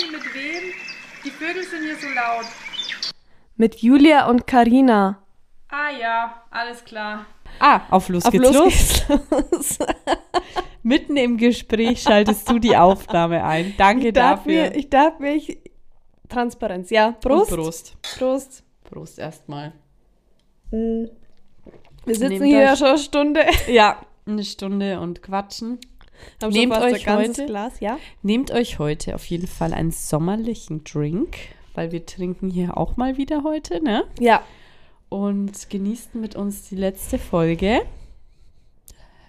Sorry, mit wem? Die Vögel sind hier so laut. Mit Julia und Karina. Ah ja, alles klar. Ah, auf los Auf geht's los los. geht's los. Mitten im Gespräch schaltest du die Aufnahme ein. Danke Ich darf, dafür. mir, ich darf mich. Transparenz, ja. Prost. Und Prost. Prost. Prost erstmal. Wir sitzen Nehmt hier ja schon eine Stunde. Ja, eine Stunde und quatschen. Haben Nehmt euch heute- Glas, ja? Nehmt euch heute auf jeden Fall einen sommerlichen Drink, weil wir trinken hier auch mal wieder heute, ne? Ja. Und genießt mit uns die letzte Folge.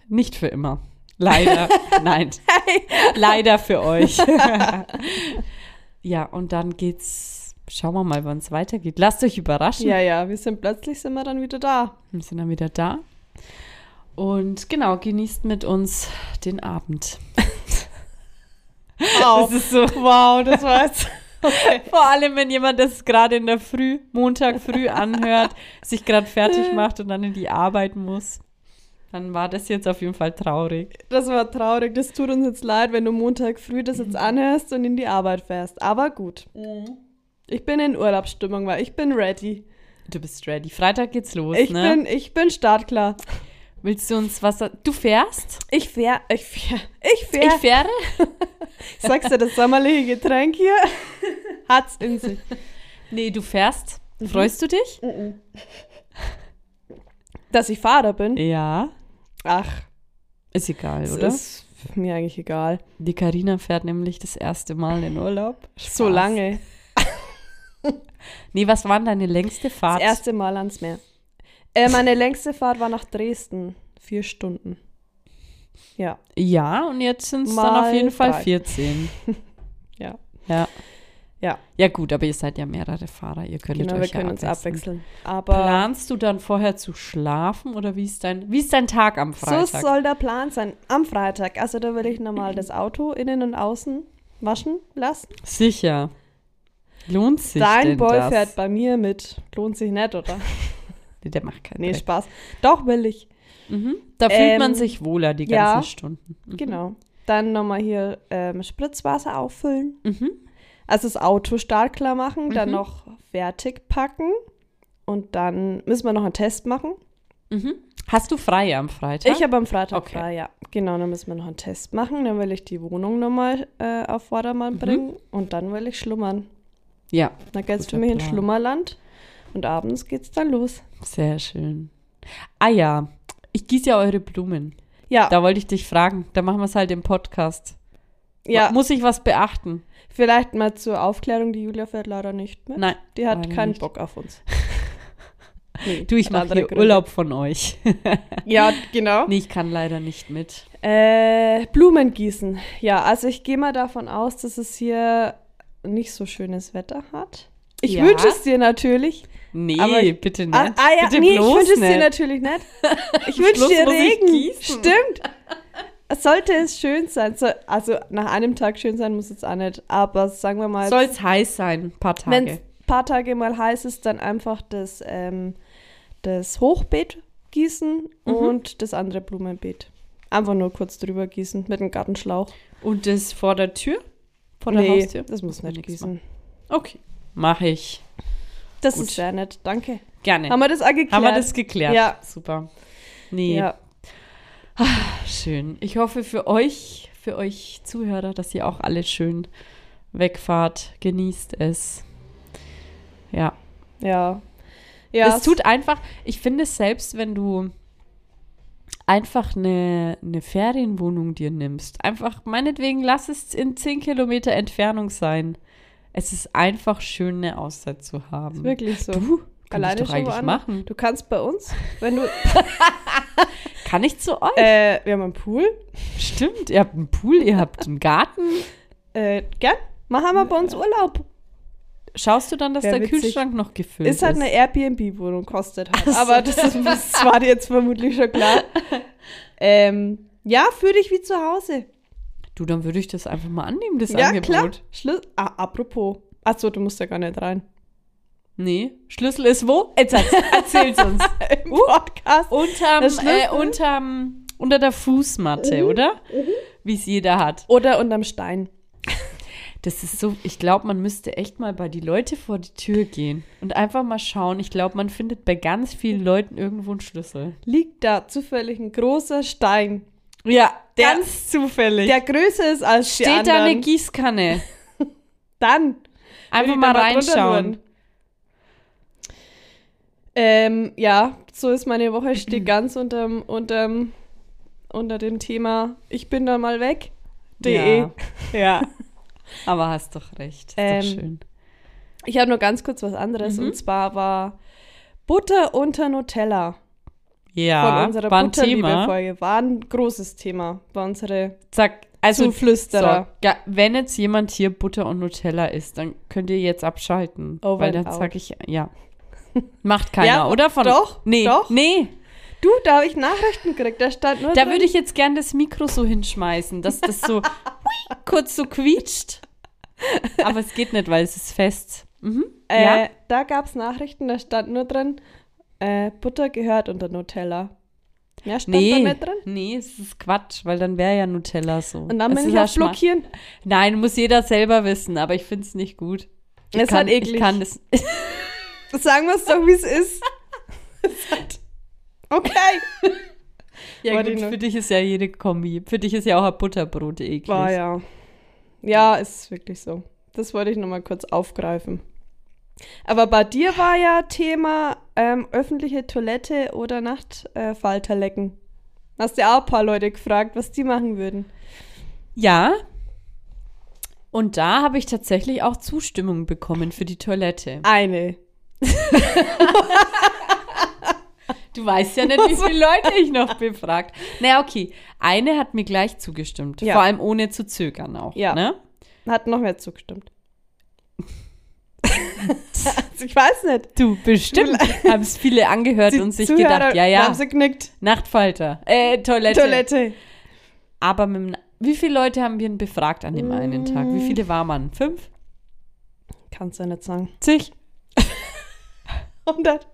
Nicht für immer. Leider. Nein. Leider für euch. ja, und dann geht's. Schauen wir mal, wann es weitergeht. Lasst euch überraschen. Ja, ja, wir sind plötzlich sind wir dann wieder da. Wir sind dann wieder da. Und genau, genießt mit uns den Abend. Wow. Das ist so. wow, das war jetzt. Vor allem, wenn jemand das gerade in der Früh, Montag früh anhört, sich gerade fertig macht und dann in die Arbeit muss. Dann war das jetzt auf jeden Fall traurig. Das war traurig. Das tut uns jetzt leid, wenn du Montag früh das jetzt anhörst und in die Arbeit fährst. Aber gut. Ich bin in Urlaubsstimmung, weil ich bin ready. Du bist ready. Freitag geht's los, Ich ne? bin, ich bin startklar. Willst du uns was... Du fährst? Ich fähr, ich fähr, ich fähr. Ich fähre? Ich sag's dir, das sommerliche Getränk hier hat's in sich. Nee, du fährst. Mhm. Freust du dich? Dass ich Fahrer bin? Ja. Ach, Ist egal, das oder? ist mir eigentlich egal. Die Karina fährt nämlich das erste Mal in Urlaub. So Spaß. lange. Nee, was war deine längste Das Fahrt? erste Mal ans Meer. Äh, meine längste Fahrt war nach Dresden. Vier Stunden. Ja. Ja, und jetzt sind es dann auf jeden Fall drei. 14. Ja. Ja. Ja. Ja gut, aber ihr seid ja mehrere Fahrer, ihr könnt Genau, euch wir ja können uns abwechseln. abwechseln. Aber Planst du dann vorher zu schlafen oder wie ist dein, wie ist dein Tag am Freitag? so soll der Plan sein. Am Freitag. Also da will ich nochmal das Auto innen und außen waschen lassen. Sicher. Lohnt sich Dein denn Boy das? fährt bei mir mit. Lohnt sich nicht, oder? Nee, der macht keinen Nee, Dreck. Spaß. Doch, will ich. Mhm. Da fühlt man Ähm, sich wohler die ja. ganzen Stunden. Mhm. Genau. Dann nochmal hier ähm, Spritzwasser auffüllen. Mhm. Also das Auto startklar machen, dann Mhm. noch fertig packen. Und dann müssen wir noch einen Test machen. Mhm. Hast du frei am Freitag? Ich habe am Freitag Okay. frei, ja. Genau, dann müssen wir noch einen Test machen. Dann will ich die Wohnung nochmal äh, auf Vordermann Mhm. bringen. Und dann will ich schlummern. ja, Dann geht's für mich in Plan. Schlummerland. Und abends geht's dann los. sehr schön. Ah ja, ich gieße ja eure Blumen. Ja, Da wollte ich dich fragen. Da machen wir es halt im Podcast. ja. Muss ich was beachten? vielleicht mal zur Aufklärung, die Julia fährt leider nicht mit. Nein. Die hat keinen nicht. Bock auf uns. Nee, Du, ich mache hier Gründe. Urlaub von euch. Ja, genau. nee, ich kann leider nicht mit. Äh, Blumen gießen. Ja, also ich gehe mal davon aus, dass es hier nicht so schönes Wetter hat. Ich Ja. wünsche es dir natürlich. Nee, ich- bitte nicht. Ah, ah ja, bitte nee, ich wünsche es dir natürlich nicht. Ich wünsche dir Regen. Stimmt. Sollte es schön sein. So, also nach einem Tag schön sein muss es auch nicht. Aber sagen wir mal, Soll es heiß sein, ein paar wenn es Tage. ein paar Tage mal heiß ist, dann einfach das, ähm, das Hochbeet gießen Mhm. und das andere Blumenbeet. Einfach nur kurz drüber gießen mit einem Gartenschlauch. Und das vor der Tür? Vor der nee, Haustür? das muss nicht gießen. machen. Okay, mache ich. Das Gut. ist sehr nett, danke. Gerne. Haben wir das geklärt? Haben wir das geklärt? Ja. Super. Nee, Ja. schön. Ich hoffe für euch, für euch Zuhörer, dass ihr auch alle schön wegfahrt. Genießt es. Ja. Ja. Ja. es tut einfach, ich finde es selbst, wenn du einfach eine, eine Ferienwohnung dir nimmst, einfach meinetwegen lass es in 10 Kilometer Entfernung sein. Es ist einfach schön, eine Auszeit zu haben. ist wirklich so. Du, kann Alleine ich doch schon eigentlich machen. Du kannst bei uns, wenn du. Kann ich zu euch? äh, wir haben einen Pool. Stimmt, ihr habt einen Pool, ihr habt einen Garten. Äh, gern. Machen wir bei uns Urlaub. Schaust du dann, dass Wär der witzig. Kühlschrank noch gefüllt ist? Ist halt eine Airbnb-Wohnung, kostet halt. Aber das, ist, das war dir jetzt vermutlich schon klar. Ähm, ja, fühl dich wie zu Hause. Du, dann würde ich das einfach mal annehmen, das ja, Angebot. klar. Schluss. Ah, apropos. Achso, du musst ja gar nicht rein. Nee, Schlüssel ist wo? Jetzt erzähl's uns. Im Podcast. Unterm, Schlüssel? äh, unterm, unter der Fußmatte, oder? Wie es jeder hat. Oder unterm Stein. Das ist so, ich glaube, man müsste echt mal bei die Leute vor die Tür gehen und einfach mal schauen. Ich glaube, man findet bei ganz vielen Leuten irgendwo einen Schlüssel. Liegt da zufällig ein großer Stein, Ja, Der- ganz zufällig. der größer ist als die Steht da eine Gießkanne. Dann Einfach ich mal reinschauen. Ähm, ja, so ist meine Woche, steht ganz unterm, unterm, unter dem Thema Ich bin da mal weg. De. Ja. ja. Aber hast doch recht. Ist Ähm, doch schön. Ich habe nur ganz kurz was anderes Mhm. und zwar war Butter unter Nutella von Ja, unserer war ein Thema. Butterliebe-Folge. War ein großes Thema. War unsere Sag, also Zuflüsterer. So, ja, wenn jetzt jemand hier Butter und Nutella isst, dann könnt ihr jetzt abschalten. Over weil and dann out. sag ich, ja. Macht keiner, Ja, oder? Von, doch, nee, doch. Nee, Du, da habe ich Nachrichten gekriegt. Da stand nur da würde ich jetzt gern das Mikro so hinschmeißen, dass das so kurz so quietscht. Aber es geht nicht, weil es ist fest. Mhm. Äh, ja? Da gab es Nachrichten, da stand nur drin, äh, Butter gehört unter Nutella. Ja, stand da Nee, nicht drin. nee, es ist Quatsch, weil dann wäre ja Nutella so. Und dann bin ich ja Blockieren. Nein, muss jeder selber wissen, aber ich finde es nicht gut. Ich Es kann, halt eklig. Ich kann das. Sagen wir es doch, wie es ist. Hat- okay. Ja, gut, für dich ist ja jede Kombi. Für dich ist ja auch ein Butterbrot eklig. War ja. Ja, ist wirklich so. Das wollte ich nochmal kurz aufgreifen. Aber bei dir war ja Thema ähm, öffentliche Toilette oder Nachtfalter lecken. Hast ja auch ein paar Leute gefragt, was die machen würden. Ja. Und da habe ich tatsächlich auch Zustimmung bekommen für die Toilette. Eine. Du weißt ja nicht, wie viele Leute ich noch befragt. Na okay, eine hat mir gleich zugestimmt. Ja. Vor allem ohne zu zögern auch. Ja. Ne? Hat noch mehr zugestimmt. Ich weiß nicht. Du, bestimmt. Haben es viele angehört und sich Zuhörer gedacht, ja, ja, Haben sie genickt. Nachtfalter. Äh, Toilette. Toilette. Aber mit, wie viele Leute haben wir denn befragt an dem einen Tag? Mm. Wie viele war man? Fünf? Kannst du ja nicht sagen. Zig? 100.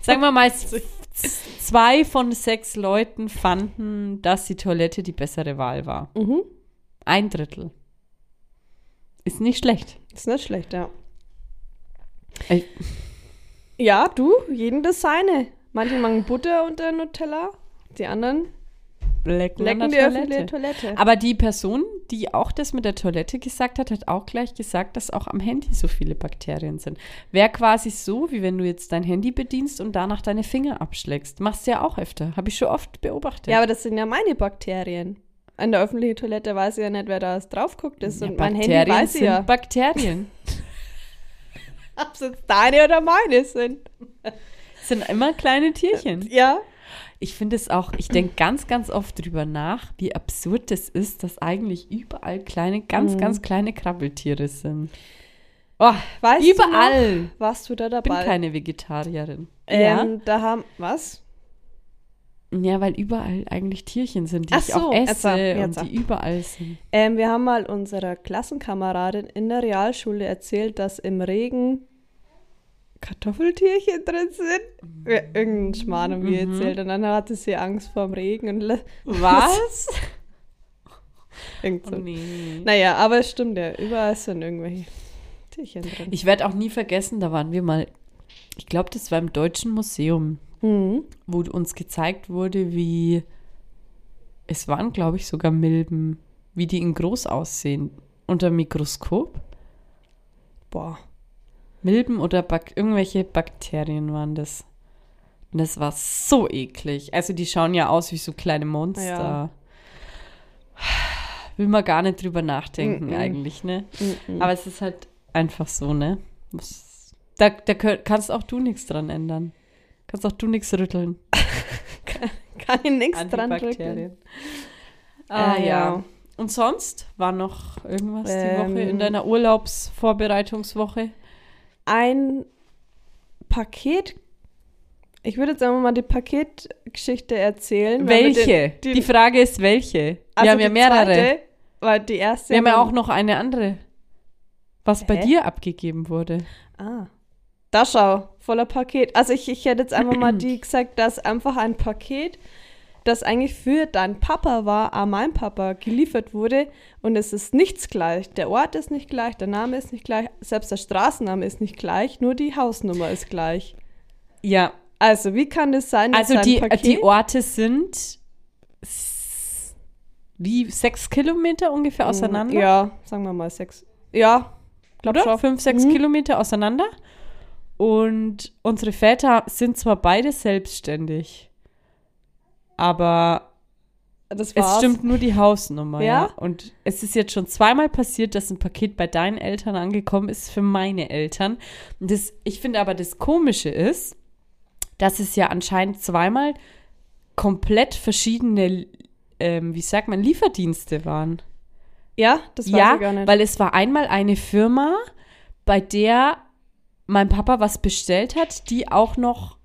Sagen wir mal, zwei von sechs Leuten fanden, dass die Toilette die bessere Wahl war. Mhm. Ein Drittel. Ist nicht schlecht. Ist nicht schlecht, ja. Ey. Ja, du, jeden das seine. Manche machen Butter unter Nutella, die anderen Lecken, lecken die Toilette. Toilette. Aber die Person, die auch das mit der Toilette gesagt hat, hat auch gleich gesagt, dass auch am Handy so viele Bakterien sind. Wäre quasi so, wie wenn du jetzt dein Handy bedienst und danach deine Finger abschlägst. Machst du ja auch öfter. Habe ich schon oft beobachtet. Ja, aber das sind ja meine Bakterien. An der öffentlichen Toilette weiß ich ja nicht, wer da drauf guckt ist. Ja, und mein Handy weiß ich sind ja, Bakterien. ob es jetzt deine oder meine sind. sind immer kleine Tierchen. Ja. Ich finde es auch, ich denke ganz, ganz oft drüber nach, wie absurd das ist, dass eigentlich überall kleine, ganz, Mhm. ganz kleine Krabbeltiere sind. Oh, Weißt überall. Du noch, warst du da Ich bin dabei? keine Vegetarierin. Ähm, Da haben, was? Ja, weil überall eigentlich Tierchen sind, die Ach ich so, auch esse jetzt und die überall sind. Ähm, wir haben mal unserer Klassenkameradin in der Realschule erzählt, dass im Regen Kartoffeltierchen drin sind. Ja, irgendein Schmarrn haben wir Mhm. erzählt. Und dann hatte sie Angst vor dem Regen und Was? irgend so. Oh, nee. Naja, aber es stimmt ja. Überall sind irgendwelche Tierchen drin. Ich werde auch nie vergessen, da waren wir mal, ich glaube, das war im Deutschen Museum, Mhm. wo uns gezeigt wurde, wie, es waren, glaube ich, sogar Milben, wie die in groß aussehen. Unter Mikroskop. Boah. Milben oder Bak irgendwelche Bakterien waren das. Und das war so eklig. Also die schauen ja aus wie so kleine Monster. Ja. Will man gar nicht drüber nachdenken Mm-mm. eigentlich, ne? Mhm. Aber es ist halt einfach so, ne? Da, da kannst auch du nichts dran ändern. Kannst auch du nichts rütteln. Kann ich nichts an die dran drücken. Ah, Äh, ja. ja. Und sonst war noch irgendwas die Ähm, Woche in deiner Urlaubsvorbereitungswoche? Ein Paket. Ich würde jetzt einfach mal die Paketgeschichte erzählen. Welche? den- die Frage ist welche. Also Wir haben ja die mehrere. Zweite, weil die erste. Wir haben ja auch noch eine andere, was bei Hä? dir abgegeben wurde. Ah. Da schau, voller Paket. Also ich, ich hätte jetzt einfach mal die gesagt, dass einfach ein Paket dass eigentlich für dein Papa war, auch mein Papa, geliefert wurde und es ist nichts gleich. Der Ort ist nicht gleich, der Name ist nicht gleich, selbst der Straßenname ist nicht gleich, nur die Hausnummer ist gleich. Ja, Also, wie kann es sein, dass also die, Paket... die Orte sind wie sechs Kilometer ungefähr auseinander. Ja, sagen wir mal sechs. Ja, glaub oder? schon. Fünf, sechs Mhm. Kilometer auseinander. Und unsere Väter sind zwar beide selbstständig, aber es stimmt nur die Hausnummer. Ja? Ja? Und es ist jetzt schon zweimal passiert, dass ein Paket bei deinen Eltern angekommen ist für meine Eltern. Und das, ich finde aber das Komische ist, dass es ja anscheinend zweimal komplett verschiedene, ähm, wie sagt man, Lieferdienste waren. Ja, das weiß ja, ich gar nicht. weil es war einmal eine Firma, bei der mein Papa was bestellt hat, die auch noch,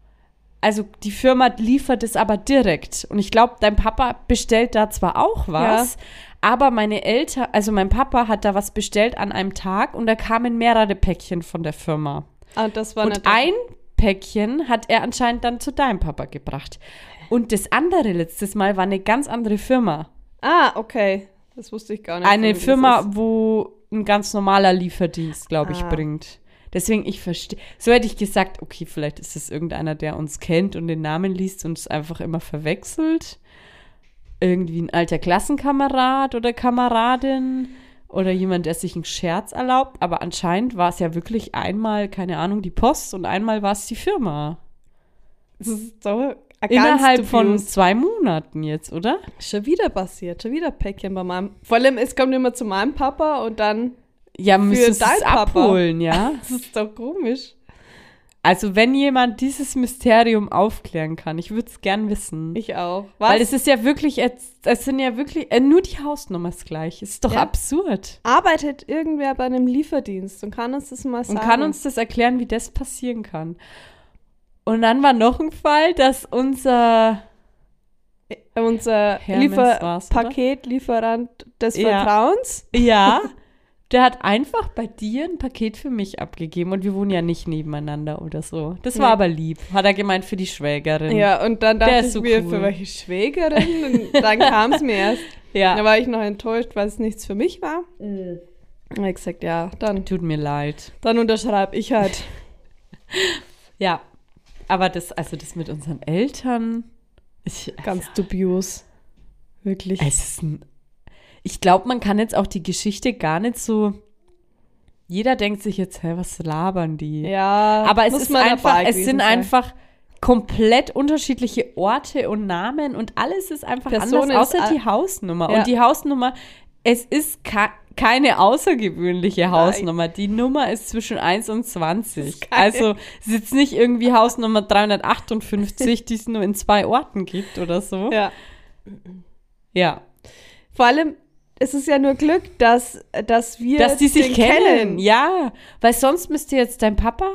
also die Firma liefert es aber direkt. Und ich glaube, dein Papa bestellt da zwar auch was, aber meine Eltern, also mein Papa hat da was bestellt an einem Tag und da kamen mehrere Päckchen von der Firma. ah, das war Und ein Päckchen hat er anscheinend dann zu deinem Papa gebracht. Und das andere letztes Mal war eine ganz andere Firma. Ah, okay. Das wusste ich gar nicht. Eine Firma, wo ein ganz normaler Lieferdienst, glaube ich, Ah. bringt. Deswegen, ich verstehe. So hätte ich gesagt, okay, vielleicht ist es irgendeiner, der uns kennt und den Namen liest und es einfach immer verwechselt. Irgendwie ein alter Klassenkamerad oder Kameradin oder jemand, der sich einen Scherz erlaubt. Aber anscheinend war es ja wirklich einmal, keine Ahnung, die Post und einmal war es die Firma. Das ist so Innerhalb von zwei Monaten jetzt, oder? Schon wieder passiert, schon wieder Päckchen bei meinem. Vor allem, es kommt immer zu meinem Papa und dann. Ja, müssen dein es Papa. abholen, ja. Das ist doch komisch. Also, wenn jemand dieses Mysterium aufklären kann, ich würde es gern wissen. Ich auch. Was? Weil es ist ja wirklich, es, es sind ja wirklich, äh, nur die Hausnummer ist gleich. Es ist doch Ja. absurd. arbeitet irgendwer bei einem Lieferdienst und kann uns das mal sagen. Und kann uns das erklären, wie das passieren kann. Und dann war noch ein Fall, dass unser, unser Hermes war's, oder? Lieferpaketlieferant des Ja. Vertrauens. ja, der hat einfach bei dir ein Paket für mich abgegeben und wir wohnen ja nicht nebeneinander oder so. Das war Nee. aber lieb. Hat er gemeint für die Schwägerin. Ja, und dann dachte ich so mir, cool. für welche Schwägerin? Und dann kam es mir erst. ja. Da war ich noch enttäuscht, weil es nichts für mich war. Und hab ich gesagt, ja, dann, Tut mir leid. dann unterschreibe ich halt. Ja. Aber das, also das mit unseren Eltern, ich, Ganz dubios. Wirklich. Es ist ein, ich glaube, man kann jetzt auch die Geschichte gar nicht so. Jeder denkt sich jetzt, hä, was labern die? Ja, Aber es muss ist man einfach, es sind sein. einfach komplett unterschiedliche Orte und Namen und alles ist einfach Personen anders, außer die Hausnummer. Ja. Und die Hausnummer, es ist keine außergewöhnliche Hausnummer. Die Nummer ist zwischen 1 und 20. ist keine- Also es ist jetzt nicht irgendwie Hausnummer 358, die es nur in zwei Orten gibt oder so. Ja. ja. Vor allem, es ist ja nur Glück, dass, dass wir dass die sich den kennen. Ja, weil sonst müsste jetzt dein Papa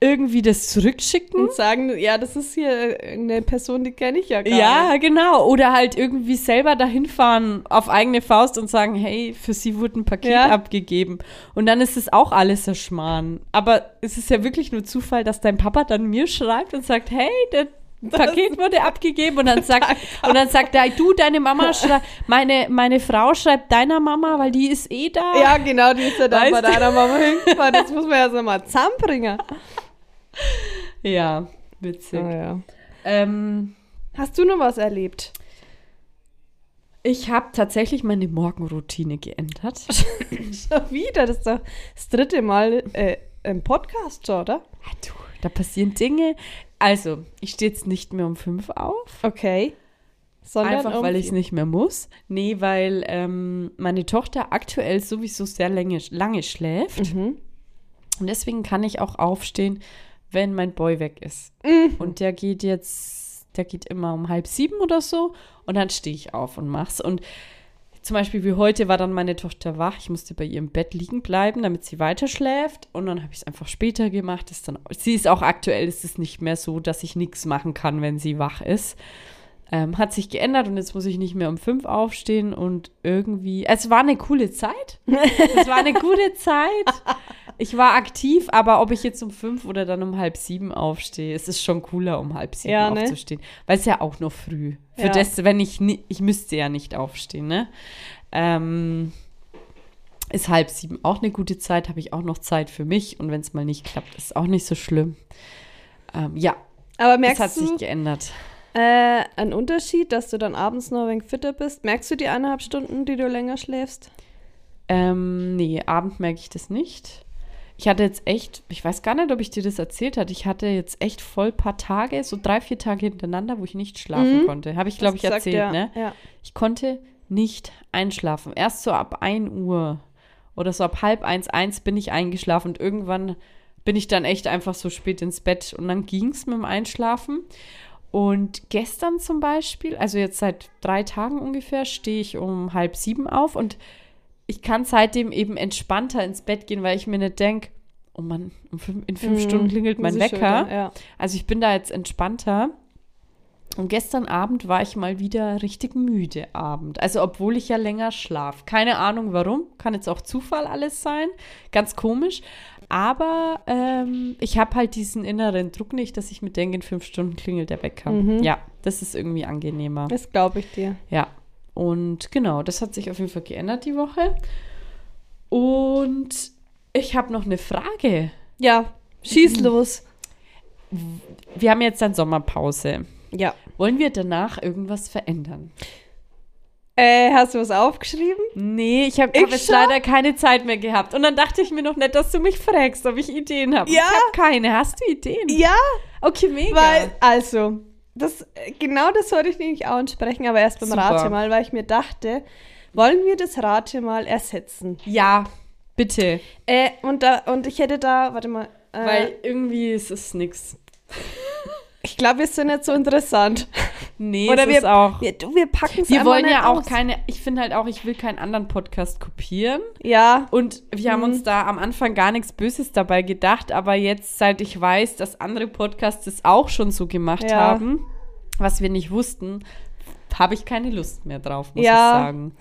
irgendwie das zurückschicken. Und sagen, ja, das ist hier eine Person, die kenne ich ja gar Ja, nicht. genau. Oder halt irgendwie selber dahin fahren auf eigene Faust und sagen, hey, für sie wurde ein Paket Ja. abgegeben. Und dann ist es auch alles ein Schmarrn. Aber es ist ja wirklich nur Zufall, dass dein Papa dann mir schreibt und sagt, hey, der Paket wurde abgegeben und dann sagt und dann sagt er, du, deine Mama schreibt, meine, meine Frau schreibt deiner Mama, weil die ist eh da. Ja, genau, die ist ja Weißt bei deiner Mama hingefahren. Das muss man ja so mal zusammenbringen. Ja, witzig. Ah, ja. Ähm, Hast du noch was erlebt? ich habe tatsächlich meine Morgenroutine geändert. Schon wieder, das ist doch das dritte Mal äh, im Podcast oder? Ah, du, da passieren Dinge. Also, ich stehe jetzt nicht mehr um fünf auf. Okay. Sondern Einfach, um weil ich es nicht mehr muss. Nee, weil ähm, meine Tochter aktuell sowieso sehr lange, lange schläft. Mhm. Und deswegen kann ich auch aufstehen, wenn mein Boy weg ist. Mhm. Und der geht jetzt, der geht immer um halb sieben oder so. Und dann stehe ich auf und mach's. Und zum Beispiel wie heute war dann meine Tochter wach. Ich musste bei ihr im Bett liegen bleiben, damit sie weiter schläft. Und dann habe ich es einfach später gemacht. Ist dann, sie ist auch aktuell, ist es nicht mehr so, dass ich nichts machen kann, wenn sie wach ist. Ähm, hat sich geändert und jetzt muss ich nicht mehr um fünf aufstehen und irgendwie. Es war eine coole Zeit. Es war eine gute Zeit. Ich war aktiv, aber ob ich jetzt um fünf oder dann um halb sieben aufstehe, es ist schon cooler, um halb sieben Ja, ne? aufzustehen. Weil es ja auch noch früh. Für Ja. das, wenn ich, ich müsste ja nicht aufstehen, ne? Ähm, ist halb sieben auch eine gute Zeit, habe ich auch noch Zeit für mich und wenn es mal nicht klappt, ist auch nicht so schlimm. Ähm, ja, Aber das merkst hat sich du geändert. äh, einen Unterschied, dass du dann abends noch ein wenig fitter bist? Merkst du die eineinhalb Stunden, die du länger schläfst? Ähm, nee, Abend merke ich das nicht. Ich hatte jetzt echt, ich weiß gar nicht, ob ich dir das erzählt hatte. Ich hatte jetzt echt voll paar Tage, so drei, vier Tage hintereinander, wo ich nicht schlafen Mhm. konnte. Habe ich, glaube ich, Hast gesagt, erzählt, ja. ne? Ja. Ich konnte nicht einschlafen. Erst so ab 1 Uhr oder so ab halb eins, eins bin ich eingeschlafen und irgendwann bin ich dann echt einfach so spät ins Bett und dann ging es mit dem Einschlafen. Und gestern zum Beispiel, also jetzt seit drei Tagen ungefähr, stehe ich um halb sieben auf und ich kann seitdem eben entspannter ins Bett gehen, weil ich mir nicht denke, oh Mann, um fünf, in fünf Mhm. Stunden klingelt mein Wecker. wieder, Ja. Also ich bin da jetzt entspannter. Und gestern Abend war ich mal wieder richtig müde Abend. Also obwohl ich ja länger schlaf. Keine Ahnung warum. Kann jetzt auch Zufall alles sein. Ganz komisch. Aber ähm, ich habe halt diesen inneren Druck nicht, dass ich mir denke, in fünf Stunden klingelt der Wecker. Mhm. Ja, das ist irgendwie angenehmer. Das glaube ich dir. Ja. Und genau, das hat sich auf jeden Fall geändert die Woche. Und ich habe noch eine Frage. Ja, schieß los. Wir haben jetzt dann Sommerpause. Ja. Wollen wir danach irgendwas verändern? Äh, hast du was aufgeschrieben? Nee, ich habe hab jetzt leider keine Zeit mehr gehabt. Und dann dachte ich mir noch nicht, dass du mich fragst, ob ich Ideen habe. Ja. Ich habe keine. Hast du Ideen? Ja, Okay, mega. weil, also, das, äh, genau das wollte ich nämlich auch ansprechen, aber erst beim Super. Rate mal, weil ich mir dachte, wollen wir das Rate mal ersetzen? ja, bitte. Äh, und, da, und ich hätte da, warte mal, äh, Weil irgendwie ist es nix. Ich glaube, wir sind nicht so interessant. Nee, Oder es wir, ist auch. wir, wir packen es Wir wollen ja auch aus. keine, ich finde halt auch, ich will keinen anderen Podcast kopieren. Ja, Und wir haben Mhm. uns da am Anfang gar nichts Böses dabei gedacht, aber jetzt, seit ich weiß, dass andere Podcasts das auch schon so gemacht Ja. haben, was wir nicht wussten, habe ich keine Lust mehr drauf, muss Ja. ich sagen.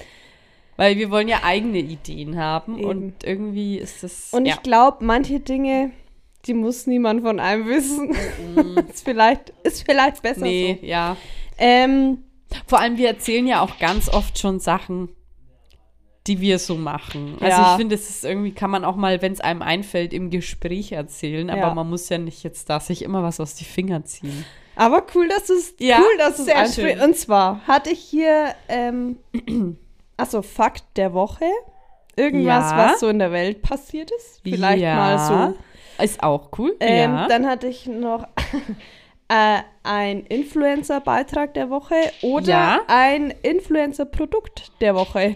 Weil wir wollen ja eigene Ideen haben Eben. und irgendwie ist das. und ja. ich glaube, manche Dinge, die muss niemand von einem wissen. ist, vielleicht, ist vielleicht besser. Nee, so. ja. Ähm, Vor allem, wir erzählen ja auch ganz oft schon Sachen, die wir so machen. Also Ja. ich finde, es ist irgendwie, kann man auch mal, wenn es einem einfällt, im Gespräch erzählen, aber Ja. man muss ja nicht jetzt da sich immer was aus die Finger ziehen. aber cool, dass es Ja, cool, dass es sehr ansprichst. schön. Und zwar hatte ich hier, ähm, also Fakt der Woche. Irgendwas, Ja. was so in der Welt passiert ist. Vielleicht mal so. Ist auch cool. Ähm, ja. Dann hatte ich noch äh, ein Influencer-Beitrag der Woche oder Ja. ein Influencer-Produkt der Woche.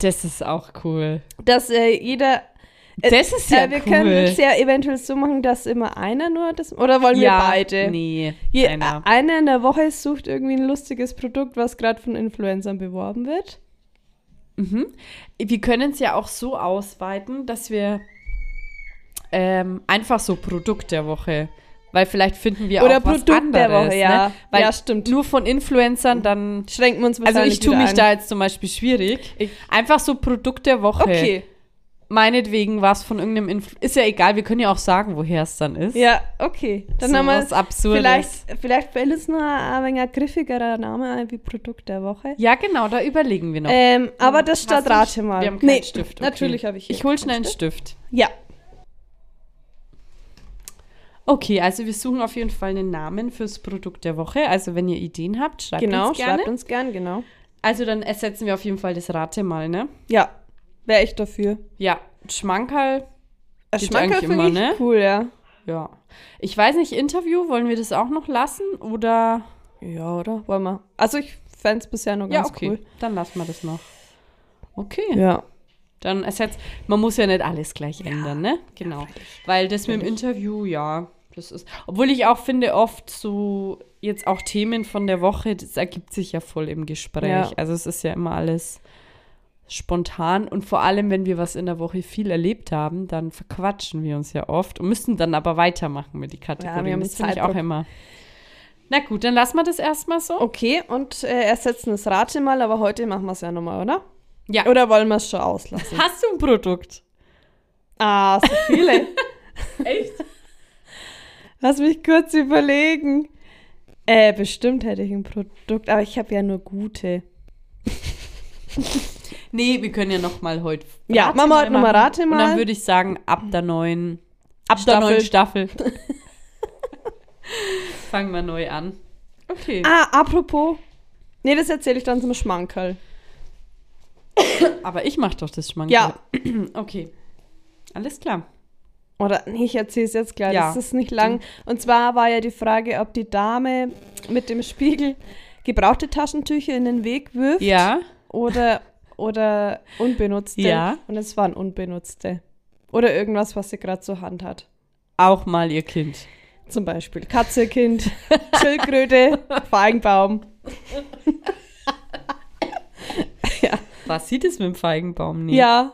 das ist auch cool. Dass äh, jeder. Äh, Das ist ja äh, wir cool. können es ja eventuell so machen, dass immer einer nur das. Oder wollen wir beide? Nee, Je, einer. äh, einer in der Woche sucht irgendwie ein lustiges Produkt, was gerade von Influencern beworben wird. Mhm. Wir können es ja auch so ausweiten, dass wir ähm, einfach so Produkt der Woche, weil vielleicht finden wir Oder auch was Produkt der anderes, Woche, ja. Ne? Weil Ja, stimmt. Nur von Influencern dann. Schränken wir uns Also ich tue mich ein. da jetzt zum Beispiel schwierig. Ich- Einfach so Produkt der Woche. Okay. Meinetwegen war es von irgendeinem Influ Ist ja egal, wir können ja auch sagen, woher es dann ist. Ja, okay. Dann so haben wir was Absurdes. Vielleicht, vielleicht fällt uns noch ein wenig ein griffigerer Name ein wie Produkt der Woche. Ja, genau, da überlegen wir noch. Ähm, aber das statt Rate mal. Wir haben keinen Stift. Okay. Natürlich habe ich hier Ich hol keinen schnell einen Stift. Stift. Ja. Okay, also wir suchen auf jeden Fall einen Namen fürs Produkt der Woche. Also wenn ihr Ideen habt, schreibt Genau, uns gerne. schreibt uns gern, genau. Also dann ersetzen wir auf jeden Fall das Rate mal, ne? Ja, wäre ich dafür. Ja, Schmankerl, Geht Schmankerl finde ich ne? cool, ja. ja. Ich weiß nicht, Interview, wollen wir das auch noch lassen? Oder? Ja, oder? Wollen wir. Also ich fände es bisher noch Ja, ganz okay. cool. Dann lassen wir das noch. Okay. Ja. Dann ersetzt. Man muss ja nicht alles gleich ändern, ne? Genau. Weil das mit dem Interview, ja, das ist. Obwohl ich auch finde, oft so jetzt auch Themen von der Woche, das ergibt sich ja voll im Gespräch. Ja. Also es ist ja immer alles spontan und vor allem, wenn wir was in der Woche viel erlebt haben, dann verquatschen wir uns ja oft und müssen dann aber weitermachen mit die Kategorien. wir haben das finde ich auch immer. Na gut, dann lassen wir das erstmal so. Okay, und äh, ersetzen das Rate mal, aber heute machen wir es ja nochmal, oder? Ja. Oder wollen wir es schon auslassen? Hast du ein Produkt? Ah, so viele. Echt? Lass mich kurz überlegen. Äh, bestimmt hätte ich ein Produkt, aber ich habe ja nur gute. Nee, wir können ja noch mal heute. Ja, machen wir heute noch mal machen. Rate Und mal. dann würde ich sagen, ab der neuen, ab der Staffel. neuen Staffel. Fangen wir neu an. Okay. Ah, apropos. Nee, das erzähle ich dann zum Schmankerl. Aber ich mache doch das Schmankerl. Ja. Okay. Alles klar. Oder nee, ich erzähle es jetzt gleich, Ja. das ist nicht lang. Und zwar war ja die Frage, ob die Dame mit dem Spiegel gebrauchte Taschentücher in den Weg wirft Ja. oder, oder unbenutzte. Ja. Und es waren unbenutzte. Oder irgendwas, was sie gerade zur Hand hat. Auch mal ihr Kind. Zum Beispiel Katze, Kind, Schildkröte, Feigenbaum. Was sieht es mit dem Feigenbaum nicht? Ja,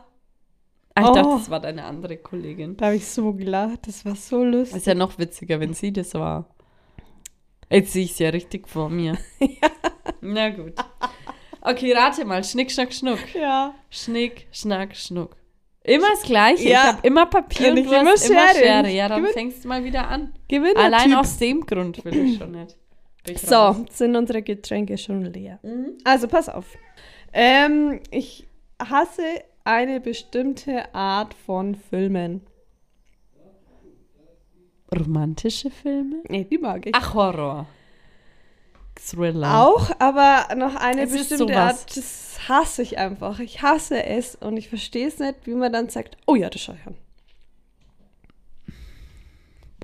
Ah, ich dachte, Oh. das war deine andere Kollegin. da habe ich so gelacht. Das war so lustig. Ist ja noch witziger, wenn sie das war. Jetzt sehe ich es ja richtig vor mir. Na gut. Okay, rate mal. Schnick, schnack, schnuck. Ja. Schnick, schnack, schnuck. Immer das Gleiche. Ja. Ich habe immer Papier Und und du immer hast immer Schere. Schere. Ja, dann Gewinn- fängst du mal wieder an. Gewinner Allein typ. aus dem Grund will ich schon nicht. Ich So, raus. sind unsere Getränke schon leer. Mhm. Also pass auf. Ähm, ich hasse eine bestimmte Art von Filmen. Romantische Filme? Nee, die mag ich. Ach, Horror. Thriller. Auch, aber noch eine Es bestimmte. Art, das hasse ich einfach. Ich hasse es und ich verstehe es nicht, wie man dann sagt, oh ja, das schau ich an.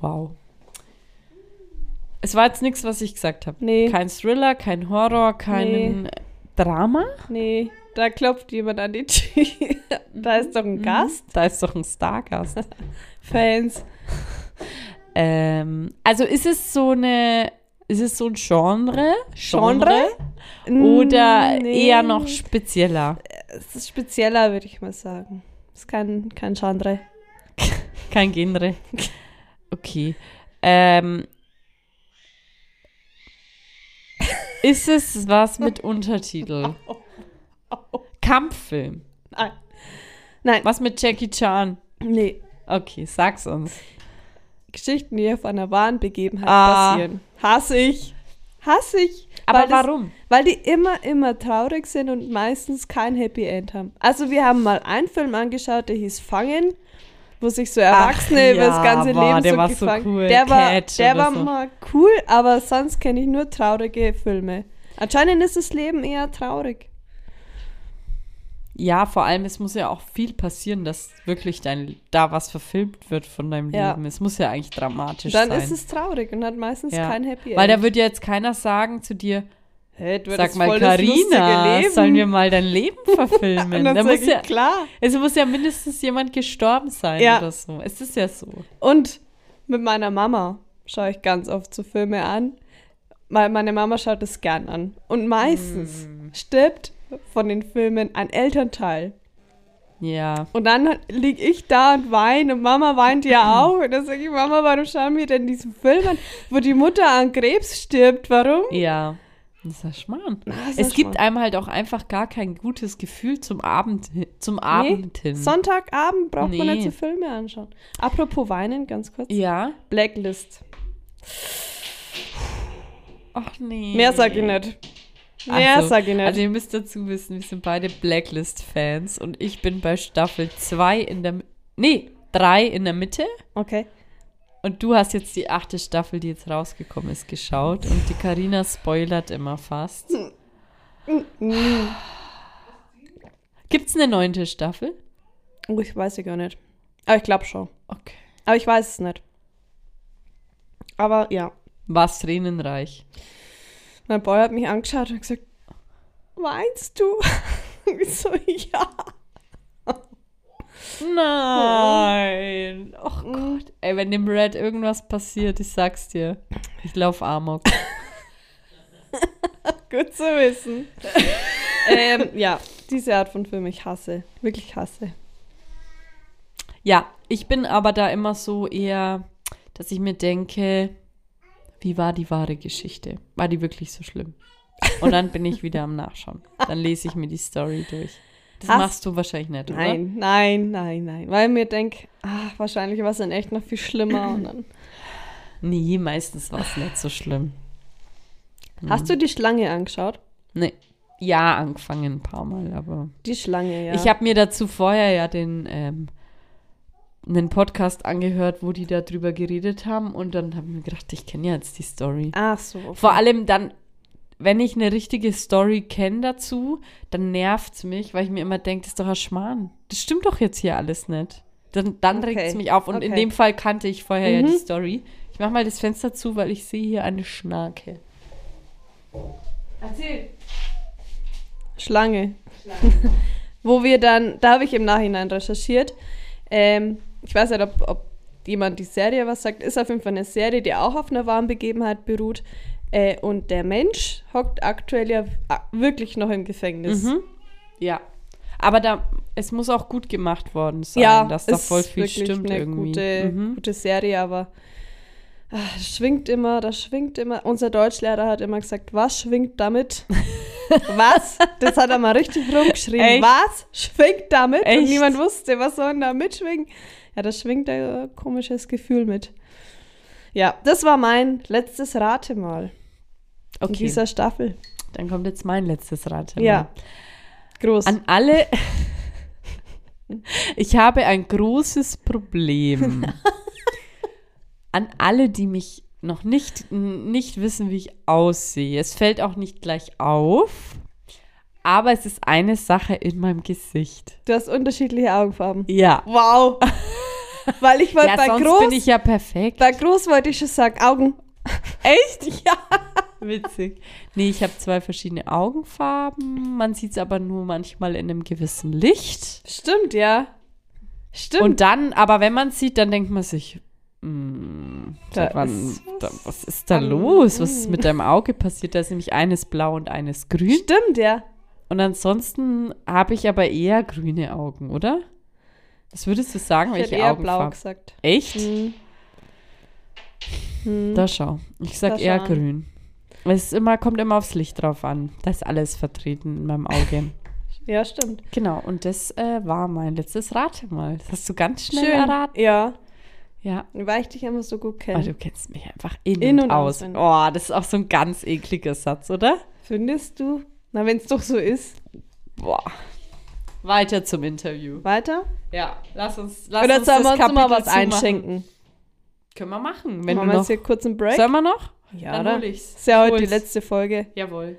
Wow. Es war jetzt nichts, was ich gesagt habe. Nee. Kein Thriller, kein Horror, kein Drama. Nee, da klopft jemand an die Tür. da ist doch ein Gast. Da ist doch ein Stargast. Fans. ähm, also ist es so eine, ist es so ein Genre? Genre? Oder Nee. eher noch spezieller? Es ist spezieller, würde ich mal sagen. Es ist kein, kein Genre. Kein Genre. Okay. Ähm, ist es was mit Untertitel? Kampffilm. Nein. Nein, Was mit Jackie Chan? nee. Okay, sag's uns. Geschichten, die auf einer wahren Begebenheit Ah. basieren. Hasse ich. Hasse ich. Aber weil das- warum? Weil die immer, immer traurig sind und meistens kein Happy End haben. Also wir haben mal einen Film angeschaut, der hieß Fangen, wo sich so Erwachsene Ach über das ja, ganze boah, Leben der so war so gefangen. cool. Der war, Catch der war so. mal cool, aber sonst kenne ich nur traurige Filme. Anscheinend ist das Leben eher traurig. Ja, vor allem, es muss ja auch viel passieren, dass wirklich dein, da was verfilmt wird von deinem Ja. Leben. Es muss ja eigentlich dramatisch Dann sein. ist es traurig und hat meistens Ja. kein Happy End. Weil da wird ja jetzt keiner sagen zu dir, hey, du sag mal, Karina, sollen wir mal dein Leben verfilmen? Dann da muss ich, ja, klar. es muss ja mindestens jemand gestorben sein Ja. oder so. Es ist ja so. Und mit meiner Mama schaue ich ganz oft so Filme an, meine Mama schaut es gern an. Und meistens Mm. stirbt von den Filmen ein Elternteil. Ja. Und dann lieg ich da und weine und Mama weint ja auch. Und dann sage ich, Mama, warum schauen wir denn diesen Film an, wo die Mutter an Krebs stirbt? Warum? Ja. Das ist ja Schmarrn. Ist Es gibt Schmarrn. einem halt auch einfach gar kein gutes Gefühl zum Abend, zum Abend hin. Sonntagabend braucht man Nee. nicht so Filme anschauen. Apropos weinen, ganz kurz. Ja. Blacklist. Ach nee. Mehr sag ich nicht. Mehr Also, sag ich nicht. Also ihr müsst dazu wissen, wir sind beide Blacklist-Fans und ich bin bei Staffel 2 in der, nee, 3 in der Mitte okay. Und du hast jetzt die achte Staffel, die jetzt rausgekommen ist, geschaut und die Karina spoilert immer fast. Mm. Gibt's eine neunte Staffel? Oh, ich weiß ich gar nicht. Aber ich glaube schon. Okay. Aber ich weiß es nicht. Aber ja. War's tränenreich? Mein Boy hat mich angeschaut und gesagt, weinst du? ich so, ja. Nein. Oh Mm. Gott. Ey, wenn dem Red irgendwas passiert, ich sag's dir. Ich lauf Amok. Gut zu wissen. ähm, ja, diese Art von Film ich hasse. Wirklich hasse. Ja, ich bin aber da immer so eher, dass ich mir denke, wie war die wahre Geschichte? War die wirklich so schlimm? Und dann bin ich wieder am Nachschauen. Dann lese ich mir die Story durch. Das Hast- machst du wahrscheinlich nicht, oder? Nein, nein, nein, nein. Weil mir denke, ah, wahrscheinlich war es dann echt noch viel schlimmer. Und dann, Nee, meistens war es nicht so schlimm. Hast du die Schlange angeschaut? Nee. Ja, angefangen ein paar Mal, aber. Die Schlange, ja. Ich habe mir dazu vorher ja den ähm, einen Podcast angehört, wo die da drüber geredet haben und dann habe ich mir gedacht, ich kenne ja jetzt die Story. Ach so. okay. Vor allem dann, wenn ich eine richtige Story kenne dazu, dann nervt es mich, weil ich mir immer denke, das ist doch ein Schmarrn. Das stimmt doch jetzt hier alles nicht. Dann, dann Okay, regt es mich auf und in okay. dem Fall kannte ich vorher ja Mhm. die Story. Ich mache mal das Fenster zu, weil ich sehe hier eine Schnarke. Erzähl. Schlange. Wo wir dann, da habe ich im Nachhinein recherchiert. Ähm, ich weiß nicht, ob, ob jemand die Serie was sagt. Ist auf jeden Fall eine Serie, die auch auf einer wahren Begebenheit beruht. Äh, und der Mensch hockt aktuell ja ah, wirklich noch im Gefängnis. Mhm. Ja. Aber da, es muss auch gut gemacht worden sein, Ja, dass da voll viel stimmt eine irgendwie. Gute, Mhm. gute Serie, aber das schwingt immer, das schwingt immer. Unser Deutschlehrer hat immer gesagt, was schwingt damit? was? Das hat er mal richtig rumgeschrieben. Echt? Was schwingt damit? Und Echt? niemand wusste, was soll denn da mitschwingen? Ja, da schwingt ein komisches Gefühl mit. Ja, das war mein letztes Ratemal in Okay, dieser Staffel. dann kommt jetzt mein letztes Rat. Ja, groß. An alle. Ich habe ein großes Problem. An alle, die mich noch nicht, nicht wissen, wie ich aussehe. Es fällt auch nicht gleich auf. Aber es ist eine Sache in meinem Gesicht. du hast unterschiedliche Augenfarben. Ja. Wow. Weil ich wollte Ja, bei sonst groß bin ich ja perfekt. Bei groß wollte ich schon sagen, Augen. Echt? Ja. Witzig. Nee, ich habe zwei verschiedene Augenfarben. Man sieht es aber nur manchmal in einem gewissen Licht. Stimmt, ja. Stimmt. Und dann, aber wenn man es sieht, dann denkt man sich, mm, Da seit wann, ist da, was ist da los? Was ist mit deinem Auge passiert? Da ist nämlich eines blau und eines grün. Stimmt, ja. Und ansonsten habe ich aber eher grüne Augen, oder? Was würdest du sagen, Ich welche eher blau gesagt. Echt? Hm. Hm. Da schau. Ich sag Da eher schau. grün. Es immer, kommt immer aufs Licht drauf an. Da ist alles vertreten in meinem Auge. Ja, stimmt. genau, und das äh, war mein letztes Ratemal. Das hast du ganz schnell Schön. erraten. Ja. Ja. Weil ich dich immer so gut kenne. du kennst mich einfach in, In und, und aus. auswendig. Oh, das ist auch so ein ganz ekliger Satz, oder? Findest du? Na, wenn es doch so ist. Boah. Weiter zum Interview. Weiter? Ja, lass uns, lass Oder uns sollen wir das uns mal was zumachen. einschenken? Können wir machen, wenn Machen wir jetzt hier kurz einen Break? Sollen wir noch? Ja, Dann oder? ich's. Ist ja heute Hol's. die letzte Folge. Jawohl.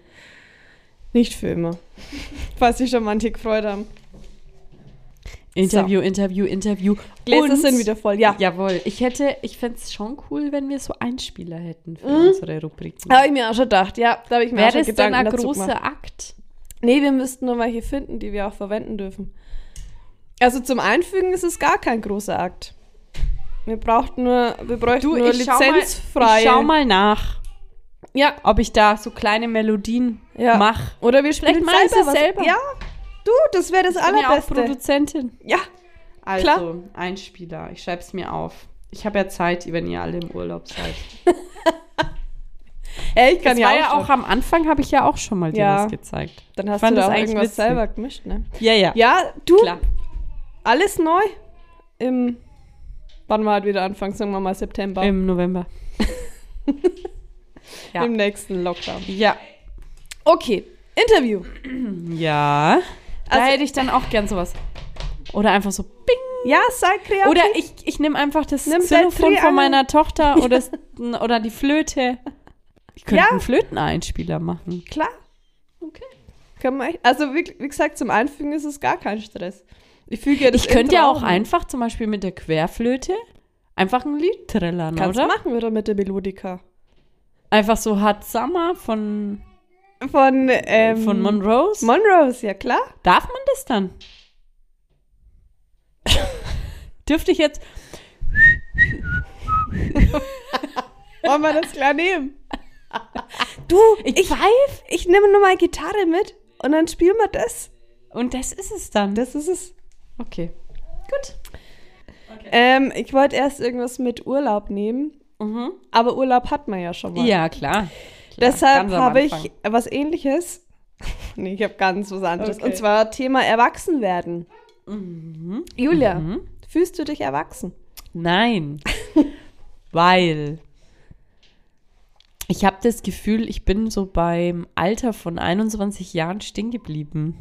Nicht für immer. Falls sich schon manche gefreut haben. Interview, Interview, Interview. Gläser sind wieder voll. Ja. Jawohl. Ich hätte, ich fände es schon cool, wenn wir so Einspieler hätten für Mhm. unsere Rubriken. Habe ich mir auch schon gedacht. Ja, da habe ich mir auch Wäre schon das denn Gedanken ein dazu großer. Akt? Nee, wir müssten nur welche finden, die wir auch verwenden dürfen. Also zum Einfügen ist es gar kein großer Akt. Wir brauchten nur, wir bräuchten nur schau mal, lizenzfreie. ich schau mal nach, Ja, ob ich da so kleine Melodien ja. mache. Oder wir spielen Vielleicht selber was. selber. Ja, du, das wäre das Ich bin ja auch Allerbeste. Produzentin. Ja, Also, Klar. Einspieler. Ich schreibe es mir auf. Ich habe ja Zeit, wenn ihr alle im Urlaub seid. Ey, ich kann Das ja war auch, ja auch am Anfang, habe ich ja auch schon mal dir Ja. was gezeigt. Dann hast fand du da das auch eigentlich irgendwas witzig. selber gemischt, ne? Ja, ja. Ja, du, Klar. alles neu im, wann wir halt wieder anfangen, sagen wir mal September, Im November. ja. im nächsten Lockdown. Ja. Okay, Interview. Ja. Da Also- hätte ich dann auch gern sowas. Oder einfach so Bing. Ja, sei kreativ. Oder ich, ich nehme einfach das Nimm Xylophon von meiner Tochter oder, oder die Flöte. Ich könnte Ja. einen Flöteneinspieler machen. Klar. Okay. Also wie, wie gesagt, zum Einfügen ist es gar kein Stress. Ich füge ja das Ich könnte ja auch ein. einfach zum Beispiel mit der Querflöte einfach ein Lied trillern, Kannst oder? machen oder mit der Melodika. Einfach so Hot Summer von, Von, ähm, von Monrose. Monrose, ja klar. Darf man das dann? Dürfte ich jetzt. Wollen wir das klar nehmen? Du, Ich, ich, pfeif? ich nehme nur meine Gitarre mit und dann spielen wir das. Und das ist es dann. Das ist es. Okay. Gut. Ähm, ich wollte erst irgendwas mit Urlaub nehmen, aber Urlaub hat man ja schon mal. Ja, klar. klar. Deshalb habe ich was ähnliches, Nee, ich habe ganz was anderes. Okay. Und zwar Thema Erwachsenwerden. Mhm. Julia, Mhm. fühlst du dich erwachsen? Nein. Weil ich habe das Gefühl, ich bin so beim Alter von 21 Jahren stehen geblieben.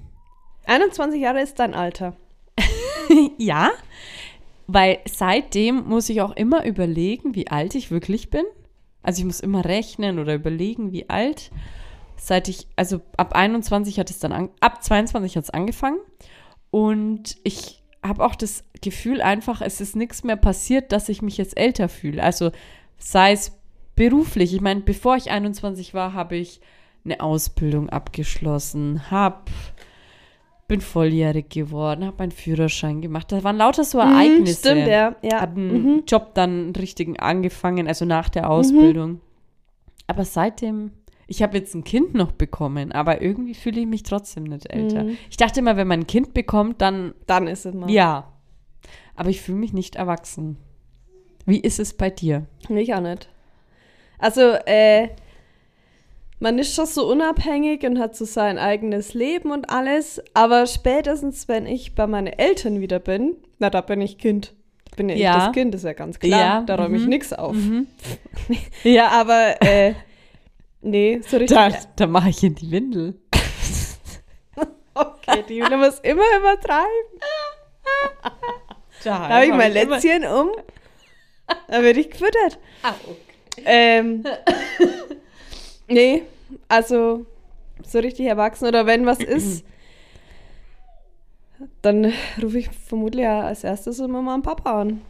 21 Jahre ist dein Alter. ja, weil seitdem muss ich auch immer überlegen, wie alt ich wirklich bin. Also ich muss immer rechnen oder überlegen, wie alt. Seit ich, also ab 21 hat es dann, an, ab 22 hat es angefangen. Und ich habe auch das Gefühl einfach, es ist nichts mehr passiert, dass ich mich jetzt älter fühle. Also sei es beruflich. Ich meine, bevor ich 21 war, habe ich eine Ausbildung abgeschlossen, habe bin volljährig geworden, habe meinen Führerschein gemacht. Da waren lauter so Ereignisse. Mhm, Stimmt, ja. ja. Hab einen Mhm. Job dann einen richtigen angefangen, also nach der Ausbildung. Aber seitdem, ich habe jetzt ein Kind noch bekommen, aber irgendwie fühle ich mich trotzdem nicht älter. Mhm. Ich dachte immer, wenn man ein Kind bekommt, dann Dann ist es mal. ja. Aber ich fühle mich nicht erwachsen. Wie ist es bei dir? Ich auch nicht. Also, äh, man ist schon so unabhängig und hat so sein eigenes Leben und alles, aber spätestens, wenn ich bei meinen Eltern wieder bin, na, da bin ich Kind. Bin ja, Ja. ich das Kind, ist ja ganz klar. Ja, Da räume ich mhm. nichts auf. Ja, Aber, äh, nee, so richtig. da, da mache ich in die Windel. Okay, die Julia muss immer übertreiben. Da Da habe ich mein immer- Lätzchen um, da werde ich gefüttert. Ah, okay. Ähm, nee, also so richtig erwachsen oder wenn was ist, dann rufe ich vermutlich ja als erstes immer Mama und Papa an.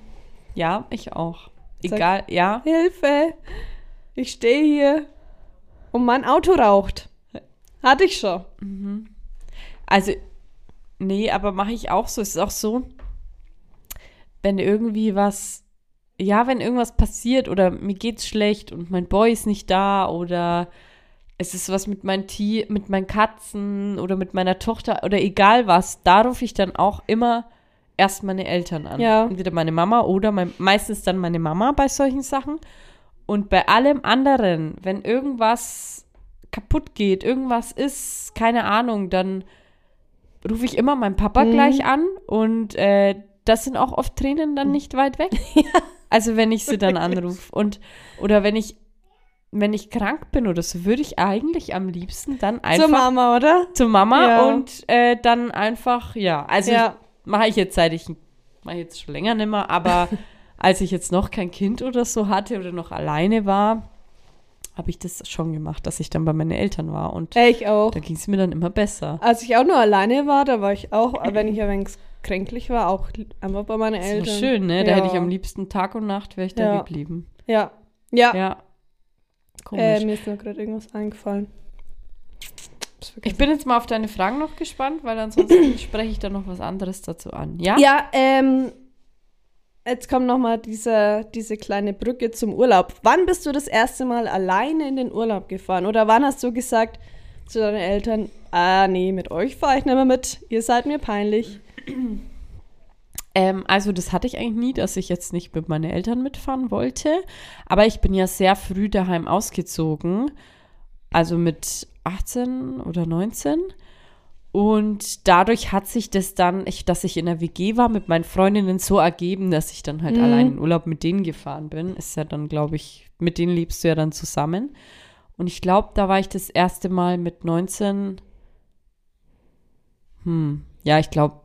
Ja, ich auch. Sag- Egal, ja. Hilfe, ich stehe hier und mein Auto raucht. Hatte ich schon. Also, nee, aber mache ich auch so. Es ist auch so, wenn irgendwie was, ja, wenn irgendwas passiert oder mir geht's schlecht und mein Boy ist nicht da oder es ist was mit meinen Tier, mit meinen Katzen oder mit meiner Tochter oder egal was, da rufe ich dann auch immer erst meine Eltern an. Ja. Entweder meine Mama oder mein, meistens dann meine Mama bei solchen Sachen. Und bei allem anderen, wenn irgendwas kaputt geht, irgendwas ist, keine Ahnung, dann rufe ich immer meinen Papa Mhm. gleich an und äh, das sind auch oft Tränen dann nicht weit weg. Also wenn ich sie dann anrufe und oder wenn ich wenn ich krank bin oder so, würde ich eigentlich am liebsten dann einfach Zur Mama, oder? zur Mama Ja. und äh, dann einfach, ja, also Ja. mache ich jetzt seit ich, mache ich jetzt schon länger nicht mehr, aber als ich jetzt noch kein Kind oder so hatte oder noch alleine war, habe ich das schon gemacht, dass ich dann bei meinen Eltern war und Äh, Ich auch. da ging es mir dann immer besser. Als ich auch nur alleine war, da war ich auch, wenn ich ein wenig kränklich war, auch einfach bei meinen Das war Eltern. schön, ne? Da Ja. hätte ich am liebsten Tag und Nacht wäre ich da Ja. geblieben. Ja. Ja. Ja. Komisch. Äh, mir ist nur gerade irgendwas eingefallen. Ich bin jetzt mal auf deine Fragen noch gespannt, weil ansonsten spreche ich dann noch was anderes dazu an. Ja? Ja, ähm, jetzt kommt noch mal diese, diese kleine Brücke zum Urlaub. Wann bist du das erste Mal alleine in den Urlaub gefahren? Oder wann hast du gesagt zu deinen Eltern, ah nee, mit euch fahre ich nicht mehr mit, ihr seid mir peinlich. Ähm, also das hatte ich eigentlich nie, dass ich jetzt nicht mit meinen Eltern mitfahren wollte. Aber ich bin ja sehr früh daheim ausgezogen. Also mit 18 oder 19. Und dadurch hat sich das dann, ich, dass ich in der WG war, mit meinen Freundinnen so ergeben, dass ich dann halt Mhm. allein in Urlaub mit denen gefahren bin. Ist ja dann, glaube ich, mit denen lebst du ja dann zusammen. Und ich glaube, da war ich das erste Mal mit 19. Hm, ja, ich glaube,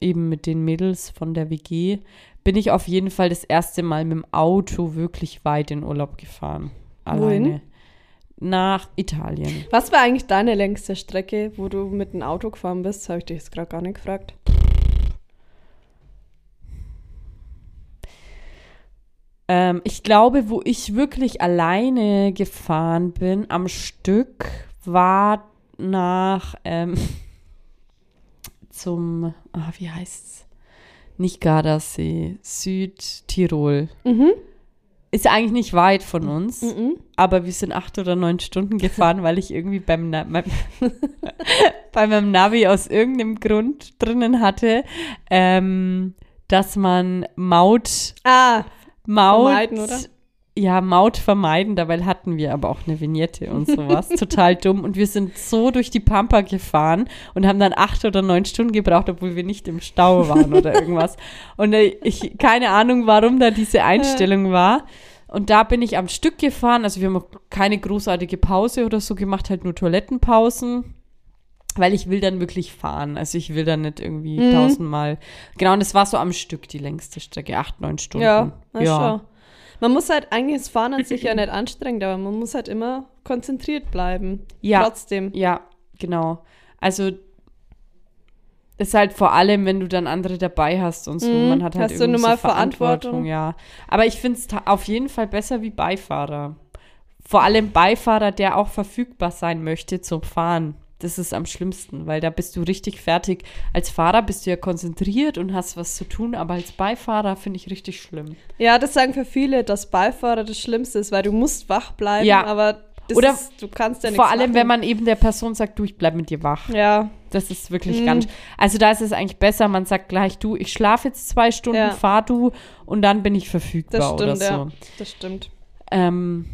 eben mit den Mädels von der WG bin ich auf jeden Fall das erste Mal mit dem Auto wirklich weit in Urlaub gefahren. Alleine. Wohin? Nach Italien. Was war eigentlich deine längste Strecke, wo du mit dem Auto gefahren bist? Habe ich dich jetzt gerade gar nicht gefragt. Ähm, ich glaube, wo ich wirklich alleine gefahren bin am Stück, war nach ähm, zum, ah, wie heißt's? Nicht Gardasee, Südtirol. Mhm. Ist ja eigentlich nicht weit von uns, Mhm. aber wir sind acht oder neun Stunden gefahren, weil ich irgendwie beim, Na beim, bei meinem Navi aus irgendeinem Grund drinnen hatte, ähm, dass man Maut Ah, Maut. Vermeiden? Ja, Maut vermeiden, dabei hatten wir aber auch eine Vignette und sowas. Total dumm. Und wir sind so durch die Pampa gefahren und haben dann acht oder neun Stunden gebraucht, obwohl wir nicht im Stau waren oder irgendwas. Und äh, ich, keine Ahnung, warum da diese Einstellung war. Und da bin ich am Stück gefahren. Also wir haben keine großartige Pause oder so gemacht, halt nur Toilettenpausen. Weil ich will dann wirklich fahren. Also ich will dann nicht irgendwie Mhm. tausendmal. Genau, und es war so am Stück die längste Strecke, acht, neun Stunden. Ja, na schon. Man muss halt eigentlich das Fahren an sich ja nicht anstrengend, aber man muss halt immer konzentriert bleiben. Ja. Trotzdem. Ja, genau. Also ist halt vor allem, wenn du dann andere dabei hast und so. Mhm, Man hat halt hast du nun mal so Verantwortung. Verantwortung. Ja, aber ich finde es auf jeden Fall besser wie Beifahrer. Vor allem Beifahrer, der auch verfügbar sein möchte zum Fahren. Das ist am schlimmsten, weil da bist du richtig fertig. Als Fahrer bist du ja konzentriert und hast was zu tun, aber als Beifahrer finde ich richtig schlimm. Ja, das sagen für viele, dass Beifahrer das Schlimmste ist, weil du musst wach bleiben, Ja. aber das Oder ist, du kannst ja nichts Vor allem, machen. wenn man eben der Person sagt, du, ich bleib mit dir wach. Ja, Das ist wirklich Mhm. ganz. Also da ist es eigentlich besser, man sagt gleich, du, ich schlafe jetzt zwei Stunden, Ja. fahr du und dann bin ich verfügbar das oder stimmt, so. ja. Das stimmt. Ähm,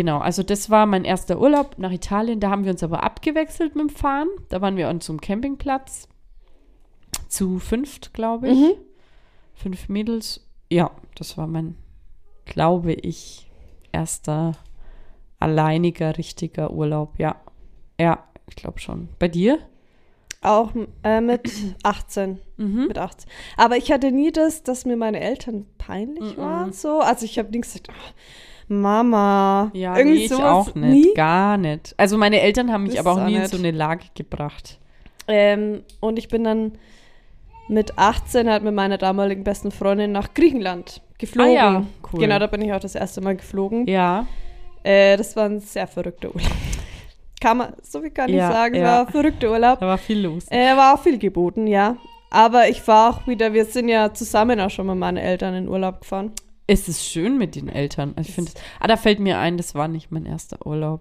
genau, also das war mein erster Urlaub nach Italien. Da haben wir uns aber abgewechselt mit dem Fahren. Da waren wir an einem Campingplatz. Zu fünft, glaube ich. Mhm. Fünf Mädels. Ja, das war mein, glaube ich, erster alleiniger, richtiger Urlaub. Ja, ja, ich glaube schon. Bei dir? Auch äh, mit 18. Mhm. Mit 18. Aber ich hatte nie das, dass mir meine Eltern peinlich Mhm. waren. So. Also ich habe nie gesagt, "Ah, Mama. Ja, irgendwie nee, ich auch nicht. Nie. Gar nicht. Also meine Eltern haben mich Das aber auch nie in nicht. so eine Lage gebracht. Ähm, und ich bin dann mit 18 halt mit meiner damaligen besten Freundin nach Griechenland geflogen. Ah ja, cool. Genau, da bin ich auch das erste Mal geflogen. Ja. Äh, das war ein sehr verrückter Urlaub. Kann man, so viel kann ich Ja, sagen, es ja. war ein verrückter Urlaub. Da war viel los. Äh, war auch viel geboten, ja. Aber ich war auch wieder, wir sind ja zusammen auch schon mit meinen Eltern in Urlaub gefahren. Es ist schön mit den Eltern. Also ich finde, ah, da fällt mir ein, das war nicht mein erster Urlaub.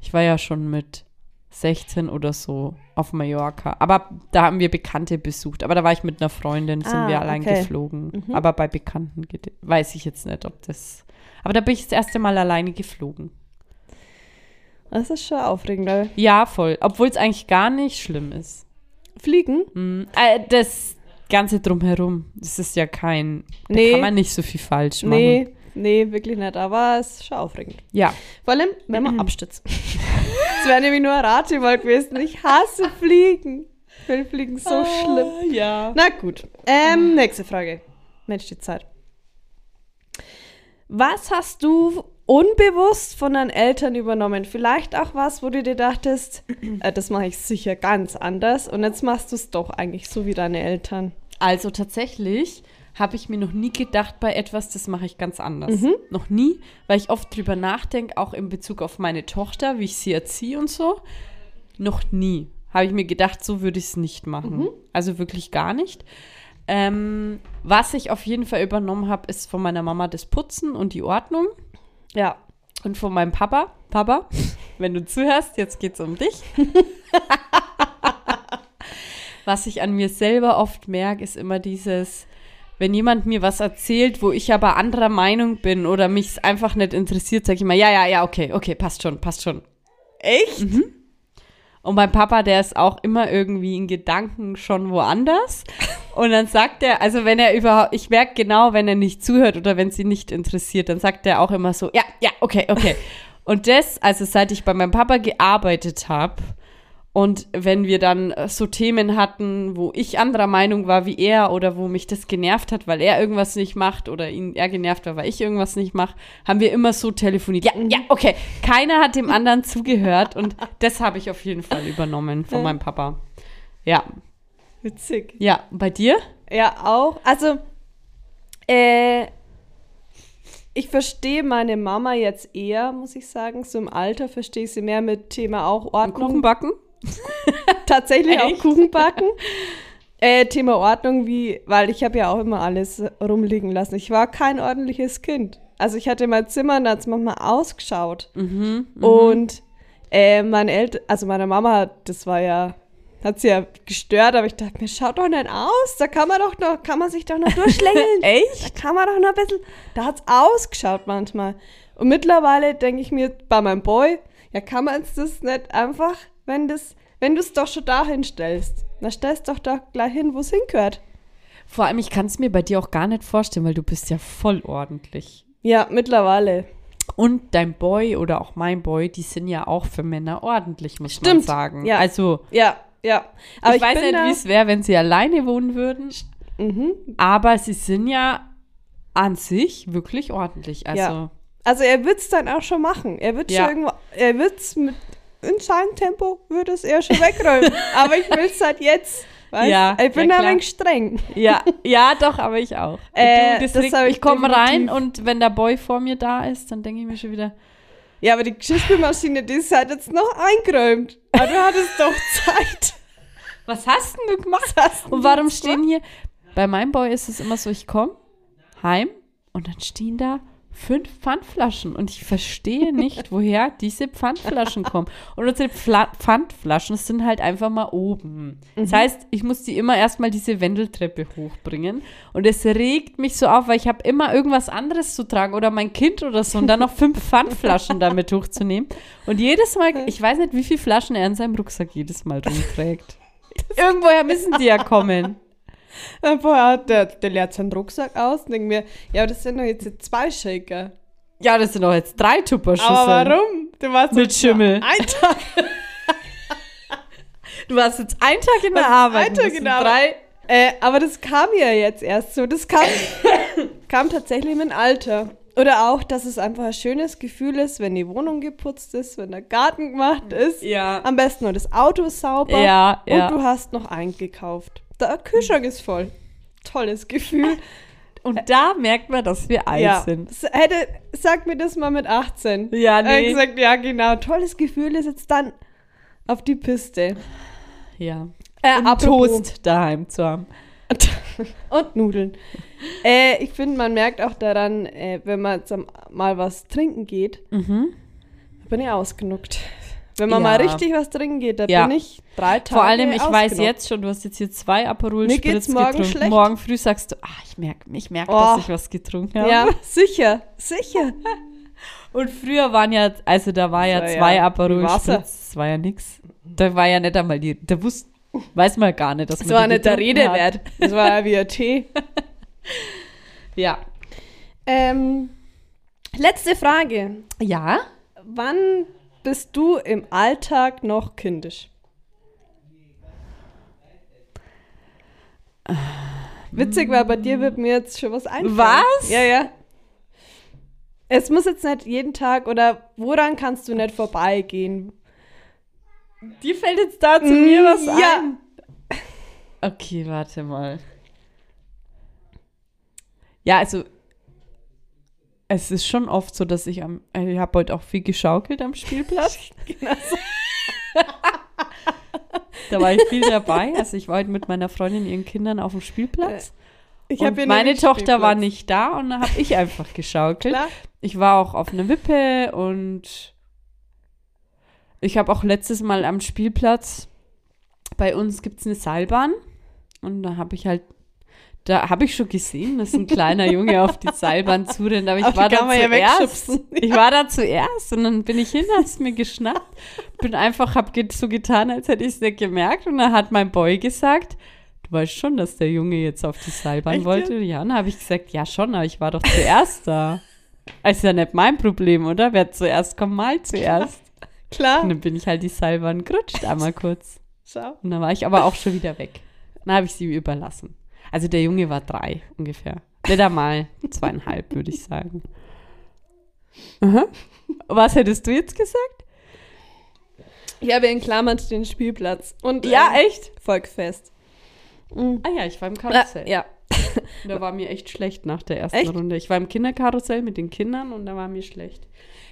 Ich war ja schon mit 16 oder so auf Mallorca. Aber da haben wir Bekannte besucht. Aber da war ich mit einer Freundin, sind Ah, wir allein okay. geflogen. Mhm. Aber bei Bekannten geht- weiß ich jetzt nicht, ob das. Aber da bin ich das erste Mal alleine geflogen. Das ist schon aufregend, Ja, voll. Obwohl es eigentlich gar nicht schlimm ist. Fliegen? Mm, äh, das Ganze drumherum, das ist ja kein. Da Nee. kann man nicht so viel falsch machen. Nee, nee, wirklich nicht. Aber es ist schon aufregend. Ja. Vor allem, wenn man abstützt. Das wäre nämlich nur ein Ratschmal gewesen. Ich hasse Fliegen. Ich finde Fliegen so schlimm. Ja. Na gut. Ähm, nächste Frage. Mensch, die Zeit. Was hast du unbewusst von deinen Eltern übernommen? Vielleicht auch was, wo du dir dachtest, äh, das mache ich sicher ganz anders und jetzt machst du es doch eigentlich so wie deine Eltern. Also tatsächlich habe ich mir noch nie gedacht bei etwas, das mache ich ganz anders. Mhm. Noch nie, weil ich oft drüber nachdenke, auch in Bezug auf meine Tochter, wie ich sie erziehe und so. Noch nie habe ich mir gedacht, so würde ich es nicht machen. Mhm. Also wirklich gar nicht. Ähm, was ich auf jeden Fall übernommen habe, ist von meiner Mama das Putzen und die Ordnung. Ja. Und von meinem Papa, Papa, wenn du zuhörst, jetzt geht's um dich. was ich an mir selber oft merke, ist immer dieses, wenn jemand mir was erzählt, wo ich aber anderer Meinung bin oder mich einfach nicht interessiert, sage ich immer, ja, ja, ja, okay, okay, passt schon, passt schon. Echt? Und mein Papa, der ist auch immer irgendwie in Gedanken schon woanders. Und dann sagt er, also wenn er überhaupt, ich merke genau, wenn er nicht zuhört oder wenn sie nicht interessiert, dann sagt er auch immer so, ja, ja, okay, okay. Und das, also seit ich bei meinem Papa gearbeitet habe und wenn wir dann äh, so Themen hatten, wo ich anderer Meinung war wie er oder wo mich das genervt hat, weil er irgendwas nicht macht oder ihn er genervt war, weil ich irgendwas nicht mache, haben wir immer so telefoniert. Ja, ja, okay. Keiner hat dem anderen zugehört und das habe ich auf jeden Fall übernommen von meinem Papa. Ja, Witzig. ja. Bei dir? Ja, auch. Also, äh, ich verstehe meine Mama jetzt eher, muss ich sagen. So im Alter verstehe ich sie mehr mit Thema auch Ordnung. Kuchen backen? Tatsächlich auch Echt? Kuchen backen. Äh, Thema Ordnung, wie, weil ich habe ja auch immer alles rumliegen lassen. Ich war kein ordentliches Kind. Also ich hatte mein Zimmer und da hat es manchmal ausgeschaut. Mhm. Und äh, meine Eltern, also meine Mama, das war ja, Hat sie ja gestört, aber ich dachte mir, schaut doch nicht aus. Da kann man doch noch, kann man sich doch noch durchschlängeln. Echt? Da kann man doch noch ein bisschen. Da hat's ausgeschaut manchmal. Und mittlerweile denke ich mir bei meinem Boy, ja, kann man das nicht einfach, wenn das, wenn du es doch schon dahin stellst, dann stellst doch da gleich hin, wo es hingehört. Vor allem, ich kann es mir bei dir auch gar nicht vorstellen, weil du bist ja voll ordentlich. Ja, mittlerweile. Und dein Boy oder auch mein Boy, die sind ja auch für Männer ordentlich, muss man Stimmt, sagen. ja. Also, Ja, ja. Aber ich, weiß bin nicht, wie es wäre, wenn sie alleine wohnen würden. Mhm. Aber sie sind ja an sich wirklich ordentlich. Also, Ja. Also er wird es dann auch schon machen. Er wird Ja. schon irgendwo, er wird es mit in seinem Tempo wird es er schon wegräumen. Aber ich will es halt jetzt. Weißt? Ja, ich bin ja, ein wenig streng. ja, ja, doch, aber ich auch. Äh, du, hab ich ich komme rein und wenn der Boy vor mir da ist, dann denke ich mir schon wieder, Ja, aber die Geschirrspülmaschine, die ist halt jetzt noch eingeräumt. Aber du hattest doch Zeit. was hast denn du gemacht? denn Und warum stehen hier, bei meinem Boy ist es immer so, ich komme heim und dann stehen da fünf Pfandflaschen und ich verstehe nicht, woher diese Pfandflaschen kommen. Und unsere Pfla Pfandflaschen sind halt einfach mal oben. Das heißt, ich muss die immer erstmal diese Wendeltreppe hochbringen und es regt mich so auf, weil ich habe immer irgendwas anderes zu tragen oder mein Kind oder so und dann noch fünf Pfandflaschen damit hochzunehmen. Und jedes Mal, ich weiß nicht, wie viele Flaschen er in seinem Rucksack jedes Mal rumträgt. Irgendwoher müssen die ja kommen. Dann vorher hat der, der leert seinen Rucksack aus und denkt mir, ja, das sind doch jetzt zwei Shaker. Ja, das sind doch jetzt drei Tupperschüsseln. Aber warum? Du warst Mit Schimmel. Ein Tag. Du warst jetzt einen Tag in der Arbeit. ein Tag in der drei. Äh, aber das kam ja jetzt erst so. Das kam, kam tatsächlich mit dem Alter. Oder auch, dass es einfach ein schönes Gefühl ist, wenn die Wohnung geputzt ist, wenn der Garten gemacht ist. Ja. Am besten nur das Auto sauber. Ja, und ja. du hast noch eingekauft. Der Kühlschrank ist voll. Tolles Gefühl. Und da merkt man, dass wir alt ja. sind. Hätte, sag mir das mal mit 18. Ja, hat nee. gesagt, ja, genau. Tolles Gefühl ist jetzt dann auf die Piste. Ja. Äh, Und Toast daheim zu haben. Und Nudeln. äh, ich finde, man merkt auch daran, äh, wenn man jetzt mal was trinken geht, Mhm. bin ich ausgenuckt. Wenn man Ja. mal richtig was trinken geht, da Ja. bin ich drei Tage Vor allem, ich weiß jetzt schon, du hast jetzt hier zwei Aperol Mir geht's Spritz morgen getrunken. schlecht. Morgen früh sagst du, ah, ich merke, ich merk, Oh. dass ich was getrunken habe. Ja, sicher, sicher. Und früher waren ja, also da war ja Das war zwei ja Aperol Wasser. Spritz, das war ja nix. Da war ja nicht einmal die, da wusste, weiß man gar nicht, dass Das man war die nicht der Rede hat. wert. Das war ja wie ein Tee. Ja. Ähm, letzte Frage. Ja? Wann bist du im Alltag noch kindisch? Witzig, weil bei dir wird mir jetzt schon was einfallen. Was? Ja, ja. Es muss jetzt nicht jeden Tag oder woran kannst du nicht vorbeigehen? Dir fällt jetzt da zu mir was ja. ein. Okay, warte mal. Ja, also es ist schon oft so, dass ich am, äh, ich habe heute auch viel geschaukelt am Spielplatz. Genau so. Da war ich viel dabei. Also ich war heute mit meiner Freundin und ihren Kindern auf dem Spielplatz. Ich und meine Tochter war nicht da und dann habe ich einfach geschaukelt. Klar. Ich war auch auf einer Wippe und ich habe auch letztes Mal am Spielplatz, bei uns gibt es eine Seilbahn und da habe ich halt, da habe ich schon gesehen, dass ein kleiner Junge auf die Seilbahn zurennt, aber ich die war da ja zuerst. ich war da zuerst und dann bin ich hin, hab's mir geschnappt, bin einfach, hab so getan, als hätte ich es nicht gemerkt und dann hat mein Boy gesagt, du weißt schon, dass der Junge jetzt auf die Seilbahn Echt, wollte. Ja, und dann habe ich gesagt, ja schon, aber ich war doch zuerst da. Ist ja nicht mein Problem, oder? Wer zuerst kommt, mal zuerst. Klar. Und dann bin ich halt die Seilbahn gerutscht, einmal kurz. Schau. Und dann war ich aber auch schon wieder weg. Dann habe ich sie überlassen. Also der Junge war drei ungefähr. Nicht einmal zweieinhalb, würde ich sagen. Aha. Was hättest du jetzt gesagt? Ich habe in Klammern den Spielplatz. Und Ja, ähm, echt? Volksfest. Mhm. Ah ja, ich war im Äh, Karussell. ja. Und Da war mir echt schlecht nach der ersten Echt? Runde. Ich war im Kinderkarussell mit den Kindern und da war mir schlecht.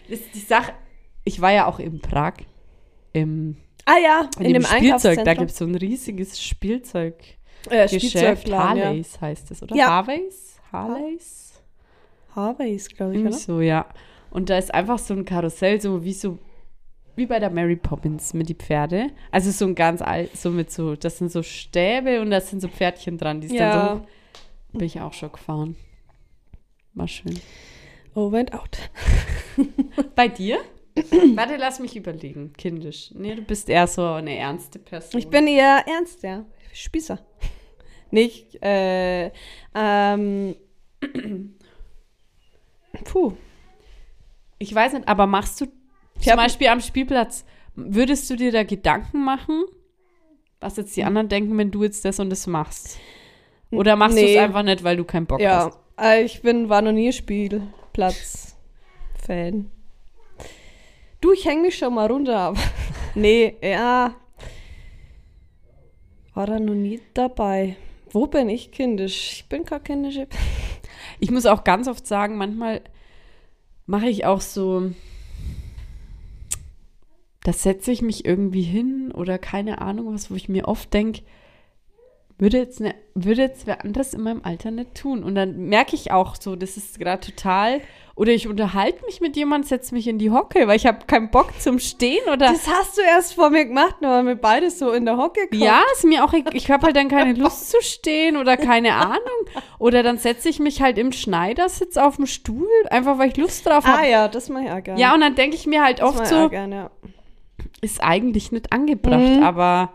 Das ist die Sache, ich war ja auch in Prag. Im, Ah ja, in, in, dem dem Spielzeug. Da gibt es so ein riesiges Spielzeug. Äh, Geschäft. Spielzeugladen, ja. Harleys heißt es, oder? Ja. Harveys? Harleys? Harveys, glaube ich, Irgendwie oder? so, ja. Und da ist einfach so ein Karussell, so wie so wie bei der Mary Poppins mit die Pferde. Also so ein ganz alt, so mit so, das sind so Stäbe und da sind so Pferdchen dran, die ist dann so Ja. hoch. Bin ich auch schon gefahren. War schön. Over and out. Bei dir? Warte, lass mich überlegen. Kindisch. Nee, du bist eher so eine ernste Person. Ich bin eher ernst, ja. Spießer. Nicht, äh, ähm, puh. Ich weiß nicht, aber machst du Ich zum Beispiel am Spielplatz, würdest du dir da Gedanken machen, was jetzt die anderen denken, wenn du jetzt das und das machst? Oder machst du Nee. es einfach nicht, weil du keinen Bock Ja, hast? äh, ich bin, war noch nie Spielplatz-Fan. Du, ich häng mich schon mal runter, aber nee, ja. War da noch nie dabei. Wo bin ich kindisch? Ich bin keine kindische. Ich muss auch ganz oft sagen, manchmal mache ich auch so, da setze ich mich irgendwie hin oder keine Ahnung was, wo ich mir oft denke, würde jetzt, ne, würde jetzt wer anderes in meinem Alter nicht tun. Und dann merke ich auch so, das ist gerade total, oder ich unterhalte mich mit jemandem, setze mich in die Hocke, weil ich habe keinen Bock zum Stehen oder Das hast du erst vor mir gemacht, da waren wir beide so in der Hocke gekommen. Ja, ist mir auch, egal. ich habe halt dann keine Lust zu stehen oder keine Ahnung. Oder dann setze ich mich halt im Schneidersitz auf dem Stuhl, einfach weil ich Lust drauf Ah habe. ja, das mach ich auch gerne. Ja, und dann denke ich mir halt das oft so, gerne, ja. ist eigentlich nicht angebracht, Mhm. aber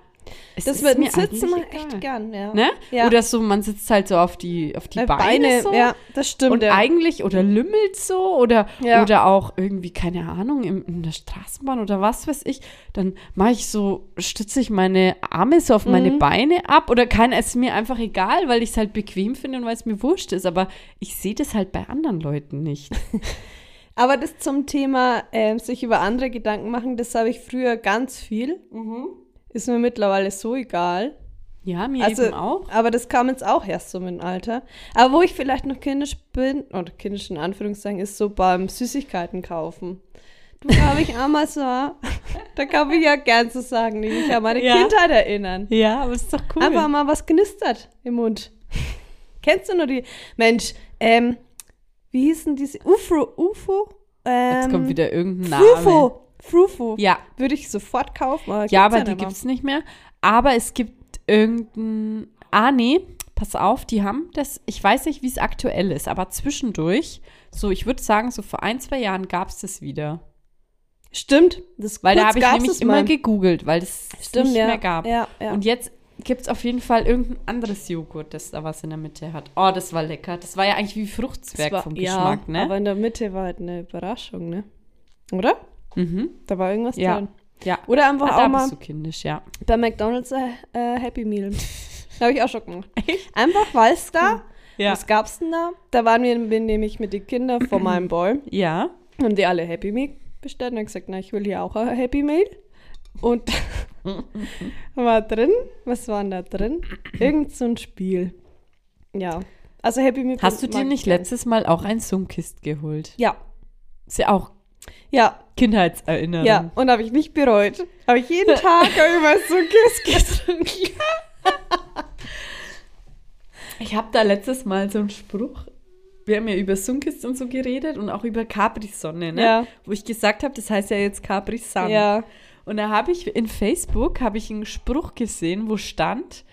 es Das wird mir Sitzen mal echt gern, ja. Ne? Ja. Oder so, man sitzt halt so auf die, auf die Äh, Beine, so. ja, das stimmt. Und ja. eigentlich, oder lümmelt so, oder, Ja. oder auch irgendwie, keine Ahnung, im, in der Straßenbahn oder was weiß ich, dann mache ich so, stütze ich meine Arme so auf meine Mhm. Beine ab oder kann es ist mir einfach egal, weil ich es halt bequem finde und weil es mir wurscht ist, aber ich sehe das halt bei anderen Leuten nicht. Aber das zum Thema ähm, sich über andere Gedanken machen, das habe ich früher ganz viel. Ist mir mittlerweile so egal. Ja, mir Also, eben auch. aber das kam jetzt auch erst so mit dem Alter. Aber wo ich vielleicht noch kindisch bin, oder kindisch in Anführungszeichen, ist so beim Süßigkeiten kaufen. Du glaube ich einmal so, da kaufe ich ja gern zu sagen, die mich an meine Ja. Kindheit erinnern. Ja, aber ist doch cool. Einfach mal was knistert im Mund. Kennst du nur die? Mensch, ähm, wie hießen diese? UFO, UFO? Ähm, Jetzt kommt wieder irgendein Name. Frufo. Frufo. Ja, Würde ich sofort kaufen. Aber ja, aber die nicht mehr. gibt es nicht mehr. Aber es gibt irgendein. Ah, nee, pass auf, die haben das. Ich weiß nicht, wie es aktuell ist, aber zwischendurch, so, ich würde sagen, so vor ein, zwei Jahren gab es das wieder. Stimmt. Das Weil da habe ich nämlich immer mal. gegoogelt, weil es Stimmt, nicht ja. mehr gab. Ja, ja. Und jetzt gibt es auf jeden Fall irgendein anderes Joghurt, das da was in der Mitte hat. Oh, das war lecker. Das war ja eigentlich wie Fruchtzwerg war- vom ja, Geschmack, ne? Aber in der Mitte war halt eine Überraschung, ne? Oder? Mhm. Da war irgendwas Ja. drin. Ja. Oder einfach Ah, auch mal kindisch, ja. bei McDonalds äh, äh, Happy Meal. habe ich auch schon gemacht. Einfach, weil es da, Ja. was gab's denn da? Da waren wir bin nämlich mit den Kindern von meinem Boy. Ja. Haben die alle Happy Meal bestellt und gesagt, na, ich will hier auch ein Happy Meal. Und war drin, was war denn da drin? Irgend so ein Spiel. Ja. Also Happy Meal. Hast du dir nicht gern. letztes Mal auch ein Sunkist geholt? Ja. Ist ja auch Ja, Kindheitserinnerung. ja. Und habe ich nicht bereut. Habe ich jeden Tag immer so Kiss getrunken. Ich habe da letztes Mal so einen Spruch. Wir haben ja über Sunkist und so geredet und auch über Capri-Sonne, ne? Ja. Wo ich gesagt habe, das heißt ja jetzt Capri-Sun. Ja. Und da habe ich in Facebook habe ich einen Spruch gesehen, wo stand,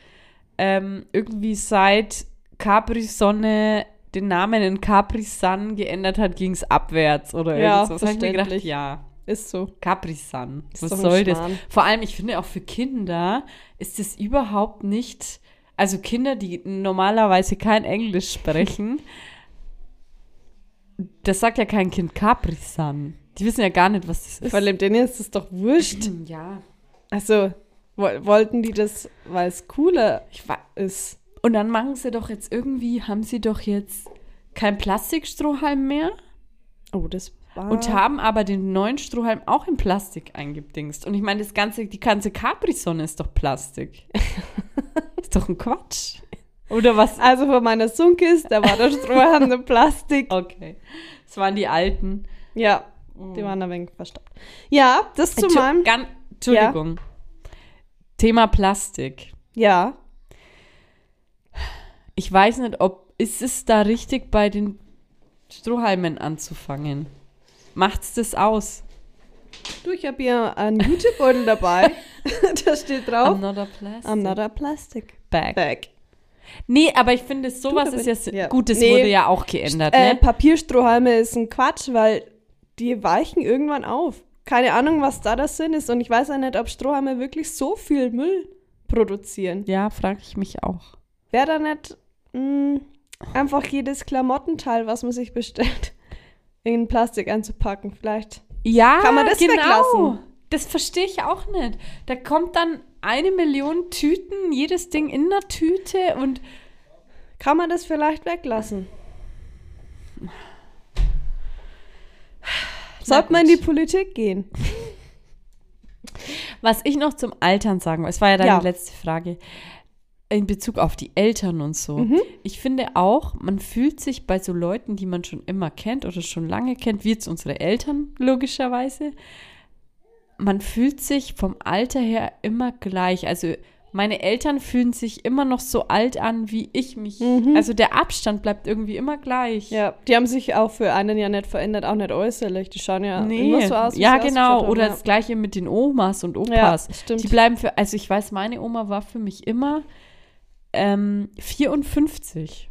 ähm, irgendwie seit Capri-Sonne den Namen in Capri-Sun geändert hat, ging es abwärts oder Ja, irgendwas. Habe ich mir gedacht, ja, Ist so. Capri-Sun. Ist Was soll das? Vor allem, ich finde auch für Kinder ist es überhaupt nicht, also Kinder, die normalerweise kein Englisch sprechen, das sagt ja kein Kind Capri-Sun. Die wissen ja gar nicht, was das ist. Vor allem denen ist es doch wurscht. Ja. Also, wo- wollten die das, weil es cooler ist? Und dann machen sie doch jetzt irgendwie, haben sie doch jetzt kein Plastikstrohhalm mehr Oh, das war. und haben aber den neuen Strohhalm auch in Plastik eingedingst. Und ich meine, das ganze, die ganze Capri-Sonne ist doch Plastik. ist doch ein Quatsch. Oder was? Also von meiner Sunkis, da war der Strohhalm eine Plastik. Okay. Das waren die alten. Ja, die waren ein wenig verstaubt. Ja, das zu Entschu- meinem. Entschuldigung. Thema Plastik. Ja. Ich weiß nicht, ob ist es da richtig bei den Strohhalmen anzufangen. Macht's das aus? Du, ich habe hier einen Jutebeutel dabei. da steht drauf. I'm not a plastic I'm not a plastic bag. bag. Nee, aber ich finde, sowas ist ja, ja. gut, das Nee. wurde ja auch geändert, Äh, ne? Papierstrohhalme ist ein Quatsch, weil die weichen irgendwann auf. Keine Ahnung, was da der Sinn ist. Und ich weiß auch nicht, ob Strohhalme wirklich so viel Müll produzieren. Ja, frage ich mich auch. Wäre da nicht mh, einfach jedes Klamottenteil, was man sich bestellt, in Plastik einzupacken? Vielleicht. Ja, Kann man das genau. weglassen? Das verstehe ich auch nicht. Da kommt dann eine Million Tüten, jedes Ding in einer Tüte und Kann man das vielleicht weglassen? Sollte man in die Politik gehen? was ich noch zum Altern sagen will, es war ja deine Ja. letzte Frage, in Bezug auf die Eltern und so. Mhm. Ich finde auch, man fühlt sich bei so Leuten, die man schon immer kennt oder schon lange kennt, wie jetzt unsere Eltern logischerweise, man fühlt sich vom Alter her immer gleich. Also meine Eltern fühlen sich immer noch so alt an, wie ich mich. Mhm. Also der Abstand bleibt irgendwie immer gleich. Ja, die haben sich auch für einen ja nicht verändert, auch nicht äußerlich. Die schauen ja Nee, immer so aus, wie ja sie genau. Oder ja. das gleiche mit den Omas und Ja, Opas. stimmt. Die bleiben für, also ich weiß, meine Oma war für mich immer ähm, 54.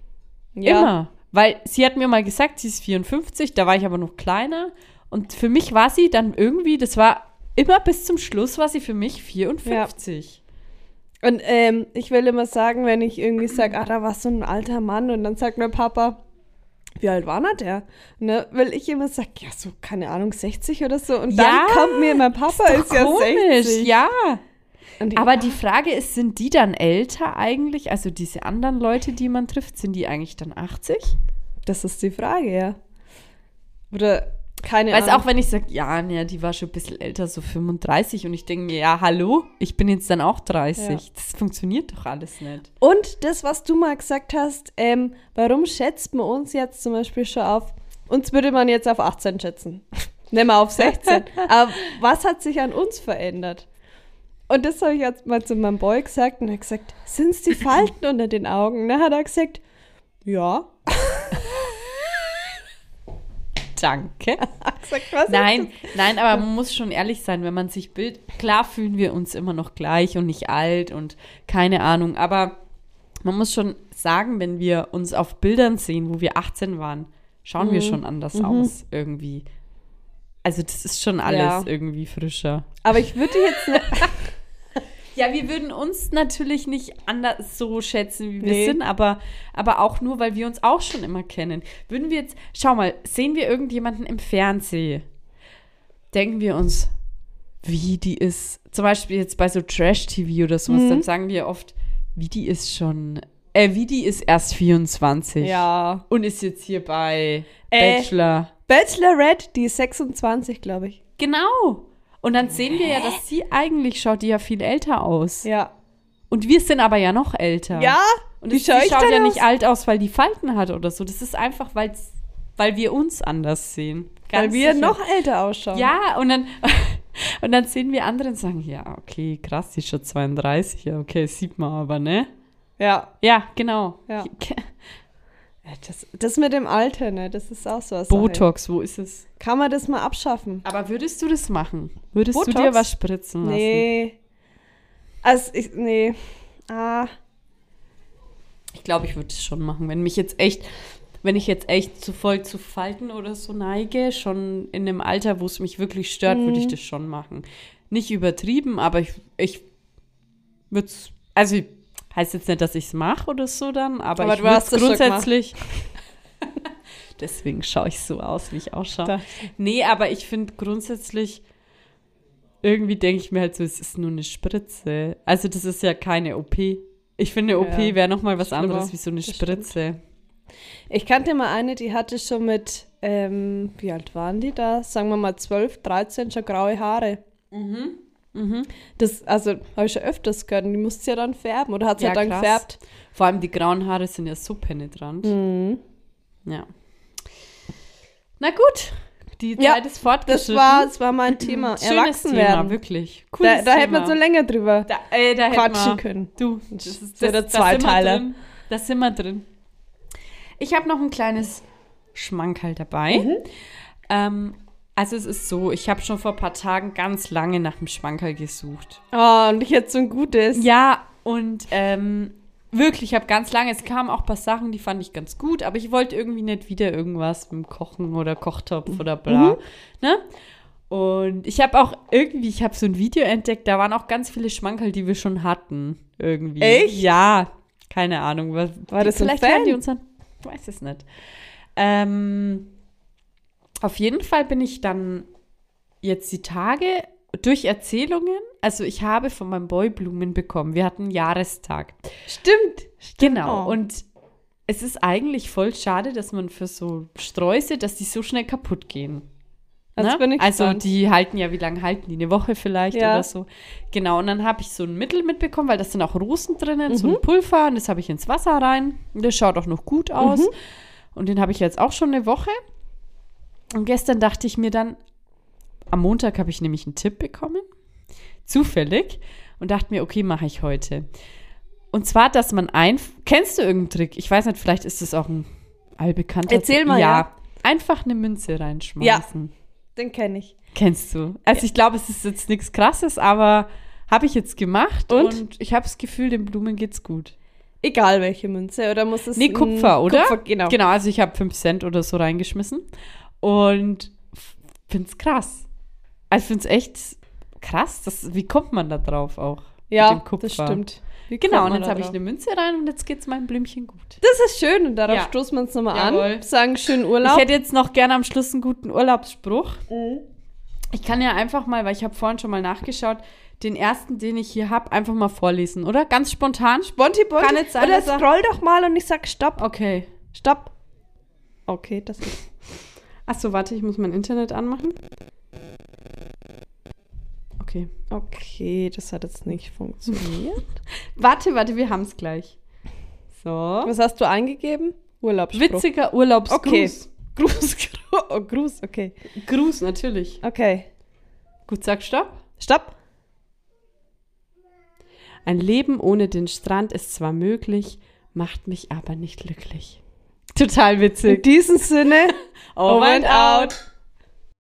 ja. Immer. Weil sie hat mir mal gesagt, sie ist 54, da war ich aber noch kleiner. Und für mich war sie dann irgendwie, das war immer bis zum Schluss, war sie für mich 54. Und ähm, ich will immer sagen, wenn ich irgendwie sage, ah, da war so ein alter Mann und dann sagt mein Papa, wie alt war denn der? Ne, will ich immer sagen, ja, so, keine Ahnung, 60 oder so. Und Ja, dann kommt mir, mein Papa Ist ist, ja komisch, 60. ja. Ich, Aber die Frage ist, sind die dann älter eigentlich? Also diese anderen Leute, die man trifft, sind die eigentlich dann 80? das ist die Frage, ja. Oder keine Weißt Ahnung. auch, wenn ich sage, ja, ne, die war schon ein bisschen älter, so 35 und ich denke mir, ja, hallo, ich bin jetzt dann auch 30. Ja. Das funktioniert doch alles nicht. Und das, was du mal gesagt hast, ähm, warum schätzt man uns jetzt zum Beispiel schon auf, uns würde man jetzt auf 18 schätzen. Nehmen wir auf 16. Aber was hat sich an uns verändert? Und das habe ich jetzt mal zu meinem Boy gesagt und er hat gesagt, sind es die Falten unter den Augen? Dann hat er gesagt, ja. Danke. Gesagt, Nein, nein, aber man muss schon ehrlich sein, wenn man sich bild. Klar fühlen wir uns immer noch gleich und nicht alt und keine Ahnung, aber man muss schon sagen, wenn wir uns auf Bildern sehen, wo wir 18 waren, schauen wir schon anders aus irgendwie. Also das ist schon alles Ja. irgendwie frischer. Aber ich würde jetzt nicht, Ja, wir würden uns natürlich nicht anders so schätzen, wie wir Nee. sind, aber, aber auch nur, weil wir uns auch schon immer kennen. Würden wir jetzt, schau mal, sehen wir irgendjemanden im Fernsehen, denken wir uns, wie die ist, zum Beispiel jetzt bei so Trash-TV oder sowas, Mhm. dann sagen wir oft, wie die ist schon, äh, wie die ist erst 24 ja. und ist jetzt hier bei Äh. Bachelor. Bachelorette, die ist 26, glaube ich. Genau. Und dann sehen wir ja, dass sie eigentlich schaut die ja viel älter aus. Ja. Und wir sind aber ja noch älter. Ja? Und es, ich schaut ja aus? nicht alt aus, weil die Falten hat oder so. Das ist einfach, weil's, weil wir uns anders sehen. Weil Ganz wir sicher. noch älter ausschauen. Ja, und dann, und dann sehen wir andere und sagen, ja, okay, krass, die ist schon 32. Ja, okay, sieht man aber, ne? Ja. Ja, genau. Ja. Das, das mit dem Alter, ne, das ist auch so was. Botox, wo ist es? Kann man das mal abschaffen? Aber würdest du das machen? Würdest du Botox? dir was spritzen lassen? Nee. Also, ich, nee. Ah, Ich glaube, ich würde es schon machen, wenn mich jetzt echt, wenn ich jetzt echt zu voll zu Falten oder so neige, schon in einem Alter, wo es mich wirklich stört, würde ich das schon machen. Nicht übertrieben, aber ich, ich würde es, also heißt jetzt nicht, dass ich es mache oder so dann, aber, Aber ich du würde es grundsätzlich. Deswegen schaue ich so aus, wie ich ausschaue. Nee, aber ich finde grundsätzlich, irgendwie denke ich mir halt so, es ist nur eine Spritze. Also das ist ja keine OP. Ich finde, eine OP Ja, wäre noch mal was schlimmer. anderes wie so eine Das Spritze. ich kannte mal eine, die hatte schon mit, ähm, wie alt waren die da? Sagen wir mal 12, 13, schon graue Haare. Mhm. Das, also, habe ich schon öfters gehört. Und die musste sie ja dann färben. Oder hat sie Ja, halt dann krass. gefärbt? Vor allem die grauen Haare sind ja so penetrant. Mhm. Ja. Na gut, die Ja, Zeit ist Das fortgeschritten. war, das war mein Thema. Schönes Erwachsen Thema, werden. wirklich. Da, Cooles da hätte Thema. man so länger drüber Da, äh, da quatschen können. Du, das ist der da Zweiteiler. Da sind wir drin. Ich habe noch ein kleines Schmankerl dabei. Mhm. Ähm, Also es ist so, ich habe schon vor ein paar Tagen ganz lange nach dem Schwankerl gesucht. Oh, und ich jetzt so ein gutes. Ja, und ähm, wirklich, ich habe ganz lange, es kamen auch ein paar Sachen, die fand ich ganz gut, aber ich wollte irgendwie nicht wieder irgendwas mit dem Kochen oder Kochtopf oder bla. Ne? Und ich habe auch irgendwie, ich habe so ein Video entdeckt, da waren auch ganz viele Schmankerl, die wir schon hatten. Irgendwie. Echt? Ja. Keine Ahnung. Was, War das so ein vielleicht Fan? die uns an. Ich weiß es nicht. Ähm, auf jeden Fall bin ich dann jetzt die Tage durch Erzählungen, also ich habe von meinem Boy Blumen bekommen. Wir hatten einen Jahrestag. Stimmt. Genau. Oh. Und es ist eigentlich voll schade, dass man für so Sträuße, dass die so schnell kaputt gehen. Ne? also gespannt. die halten ja, wie lange halten die? Eine Woche vielleicht Ja. oder so. Genau, und dann habe ich so ein Mittel mitbekommen, weil da sind auch Rosen drinnen, so Mhm. ein Pulver, und das habe ich ins Wasser rein. Und das schaut auch noch gut aus. Mhm. Und den habe ich jetzt auch schon eine Woche. Und gestern dachte ich mir dann, am Montag habe ich nämlich einen Tipp bekommen, zufällig, und dachte mir, okay, mache ich heute. Und zwar, dass man ein, kennst du irgendeinen Trick? Ich weiß nicht, vielleicht ist es auch ein allbekannter Erzähl Trick. mal, ja. Einfach eine Münze reinschmeißen. Den kenne ich. Kennst du? Also ich glaube, es ist jetzt nichts Krasses, aber habe ich jetzt gemacht Und? und, ich habe das Gefühl, den Blumen geht's gut. Egal welche Münze. Oder muss es Nee, Kupfer, oder? Kupfer, genau. Genau, also ich habe 5 Cent oder so reingeschmissen und finde es krass. Also ich finde es echt krass. Das, wie kommt man da drauf auch? Ja, das stimmt. Wie Genau, und jetzt habe ich eine Münze rein und jetzt geht's meinem Blümchen gut. Das ist schön und darauf Ja. stoßen wir uns nochmal an. Sagen schönen Ich Urlaub. hätte jetzt noch gerne am Schluss einen guten Urlaubsspruch. Mhm. Ich kann ja einfach mal, weil ich habe vorhin schon mal nachgeschaut, den ersten, den ich hier habe, einfach mal vorlesen, oder? Ganz spontan. Bonti, Bonti. Kann jetzt sein, Oder er- scroll doch mal und ich sag Stopp. Okay. Stopp. Okay, das ist. Achso, warte, ich muss mein Internet anmachen. Okay. Okay, das hat jetzt nicht funktioniert. Warte, warte, wir haben es gleich. So. Was hast du eingegeben? Urlaubsspruch. Witziger Urlaubsgruß. Okay. Gruß, Gruß, oh, Gruß, okay. Gruß, natürlich. Okay. Gut, sag Stopp. Stopp. Ein Leben ohne den Strand ist zwar möglich, macht mich aber nicht glücklich. Total In witzig. diesem Sinne, Over and out.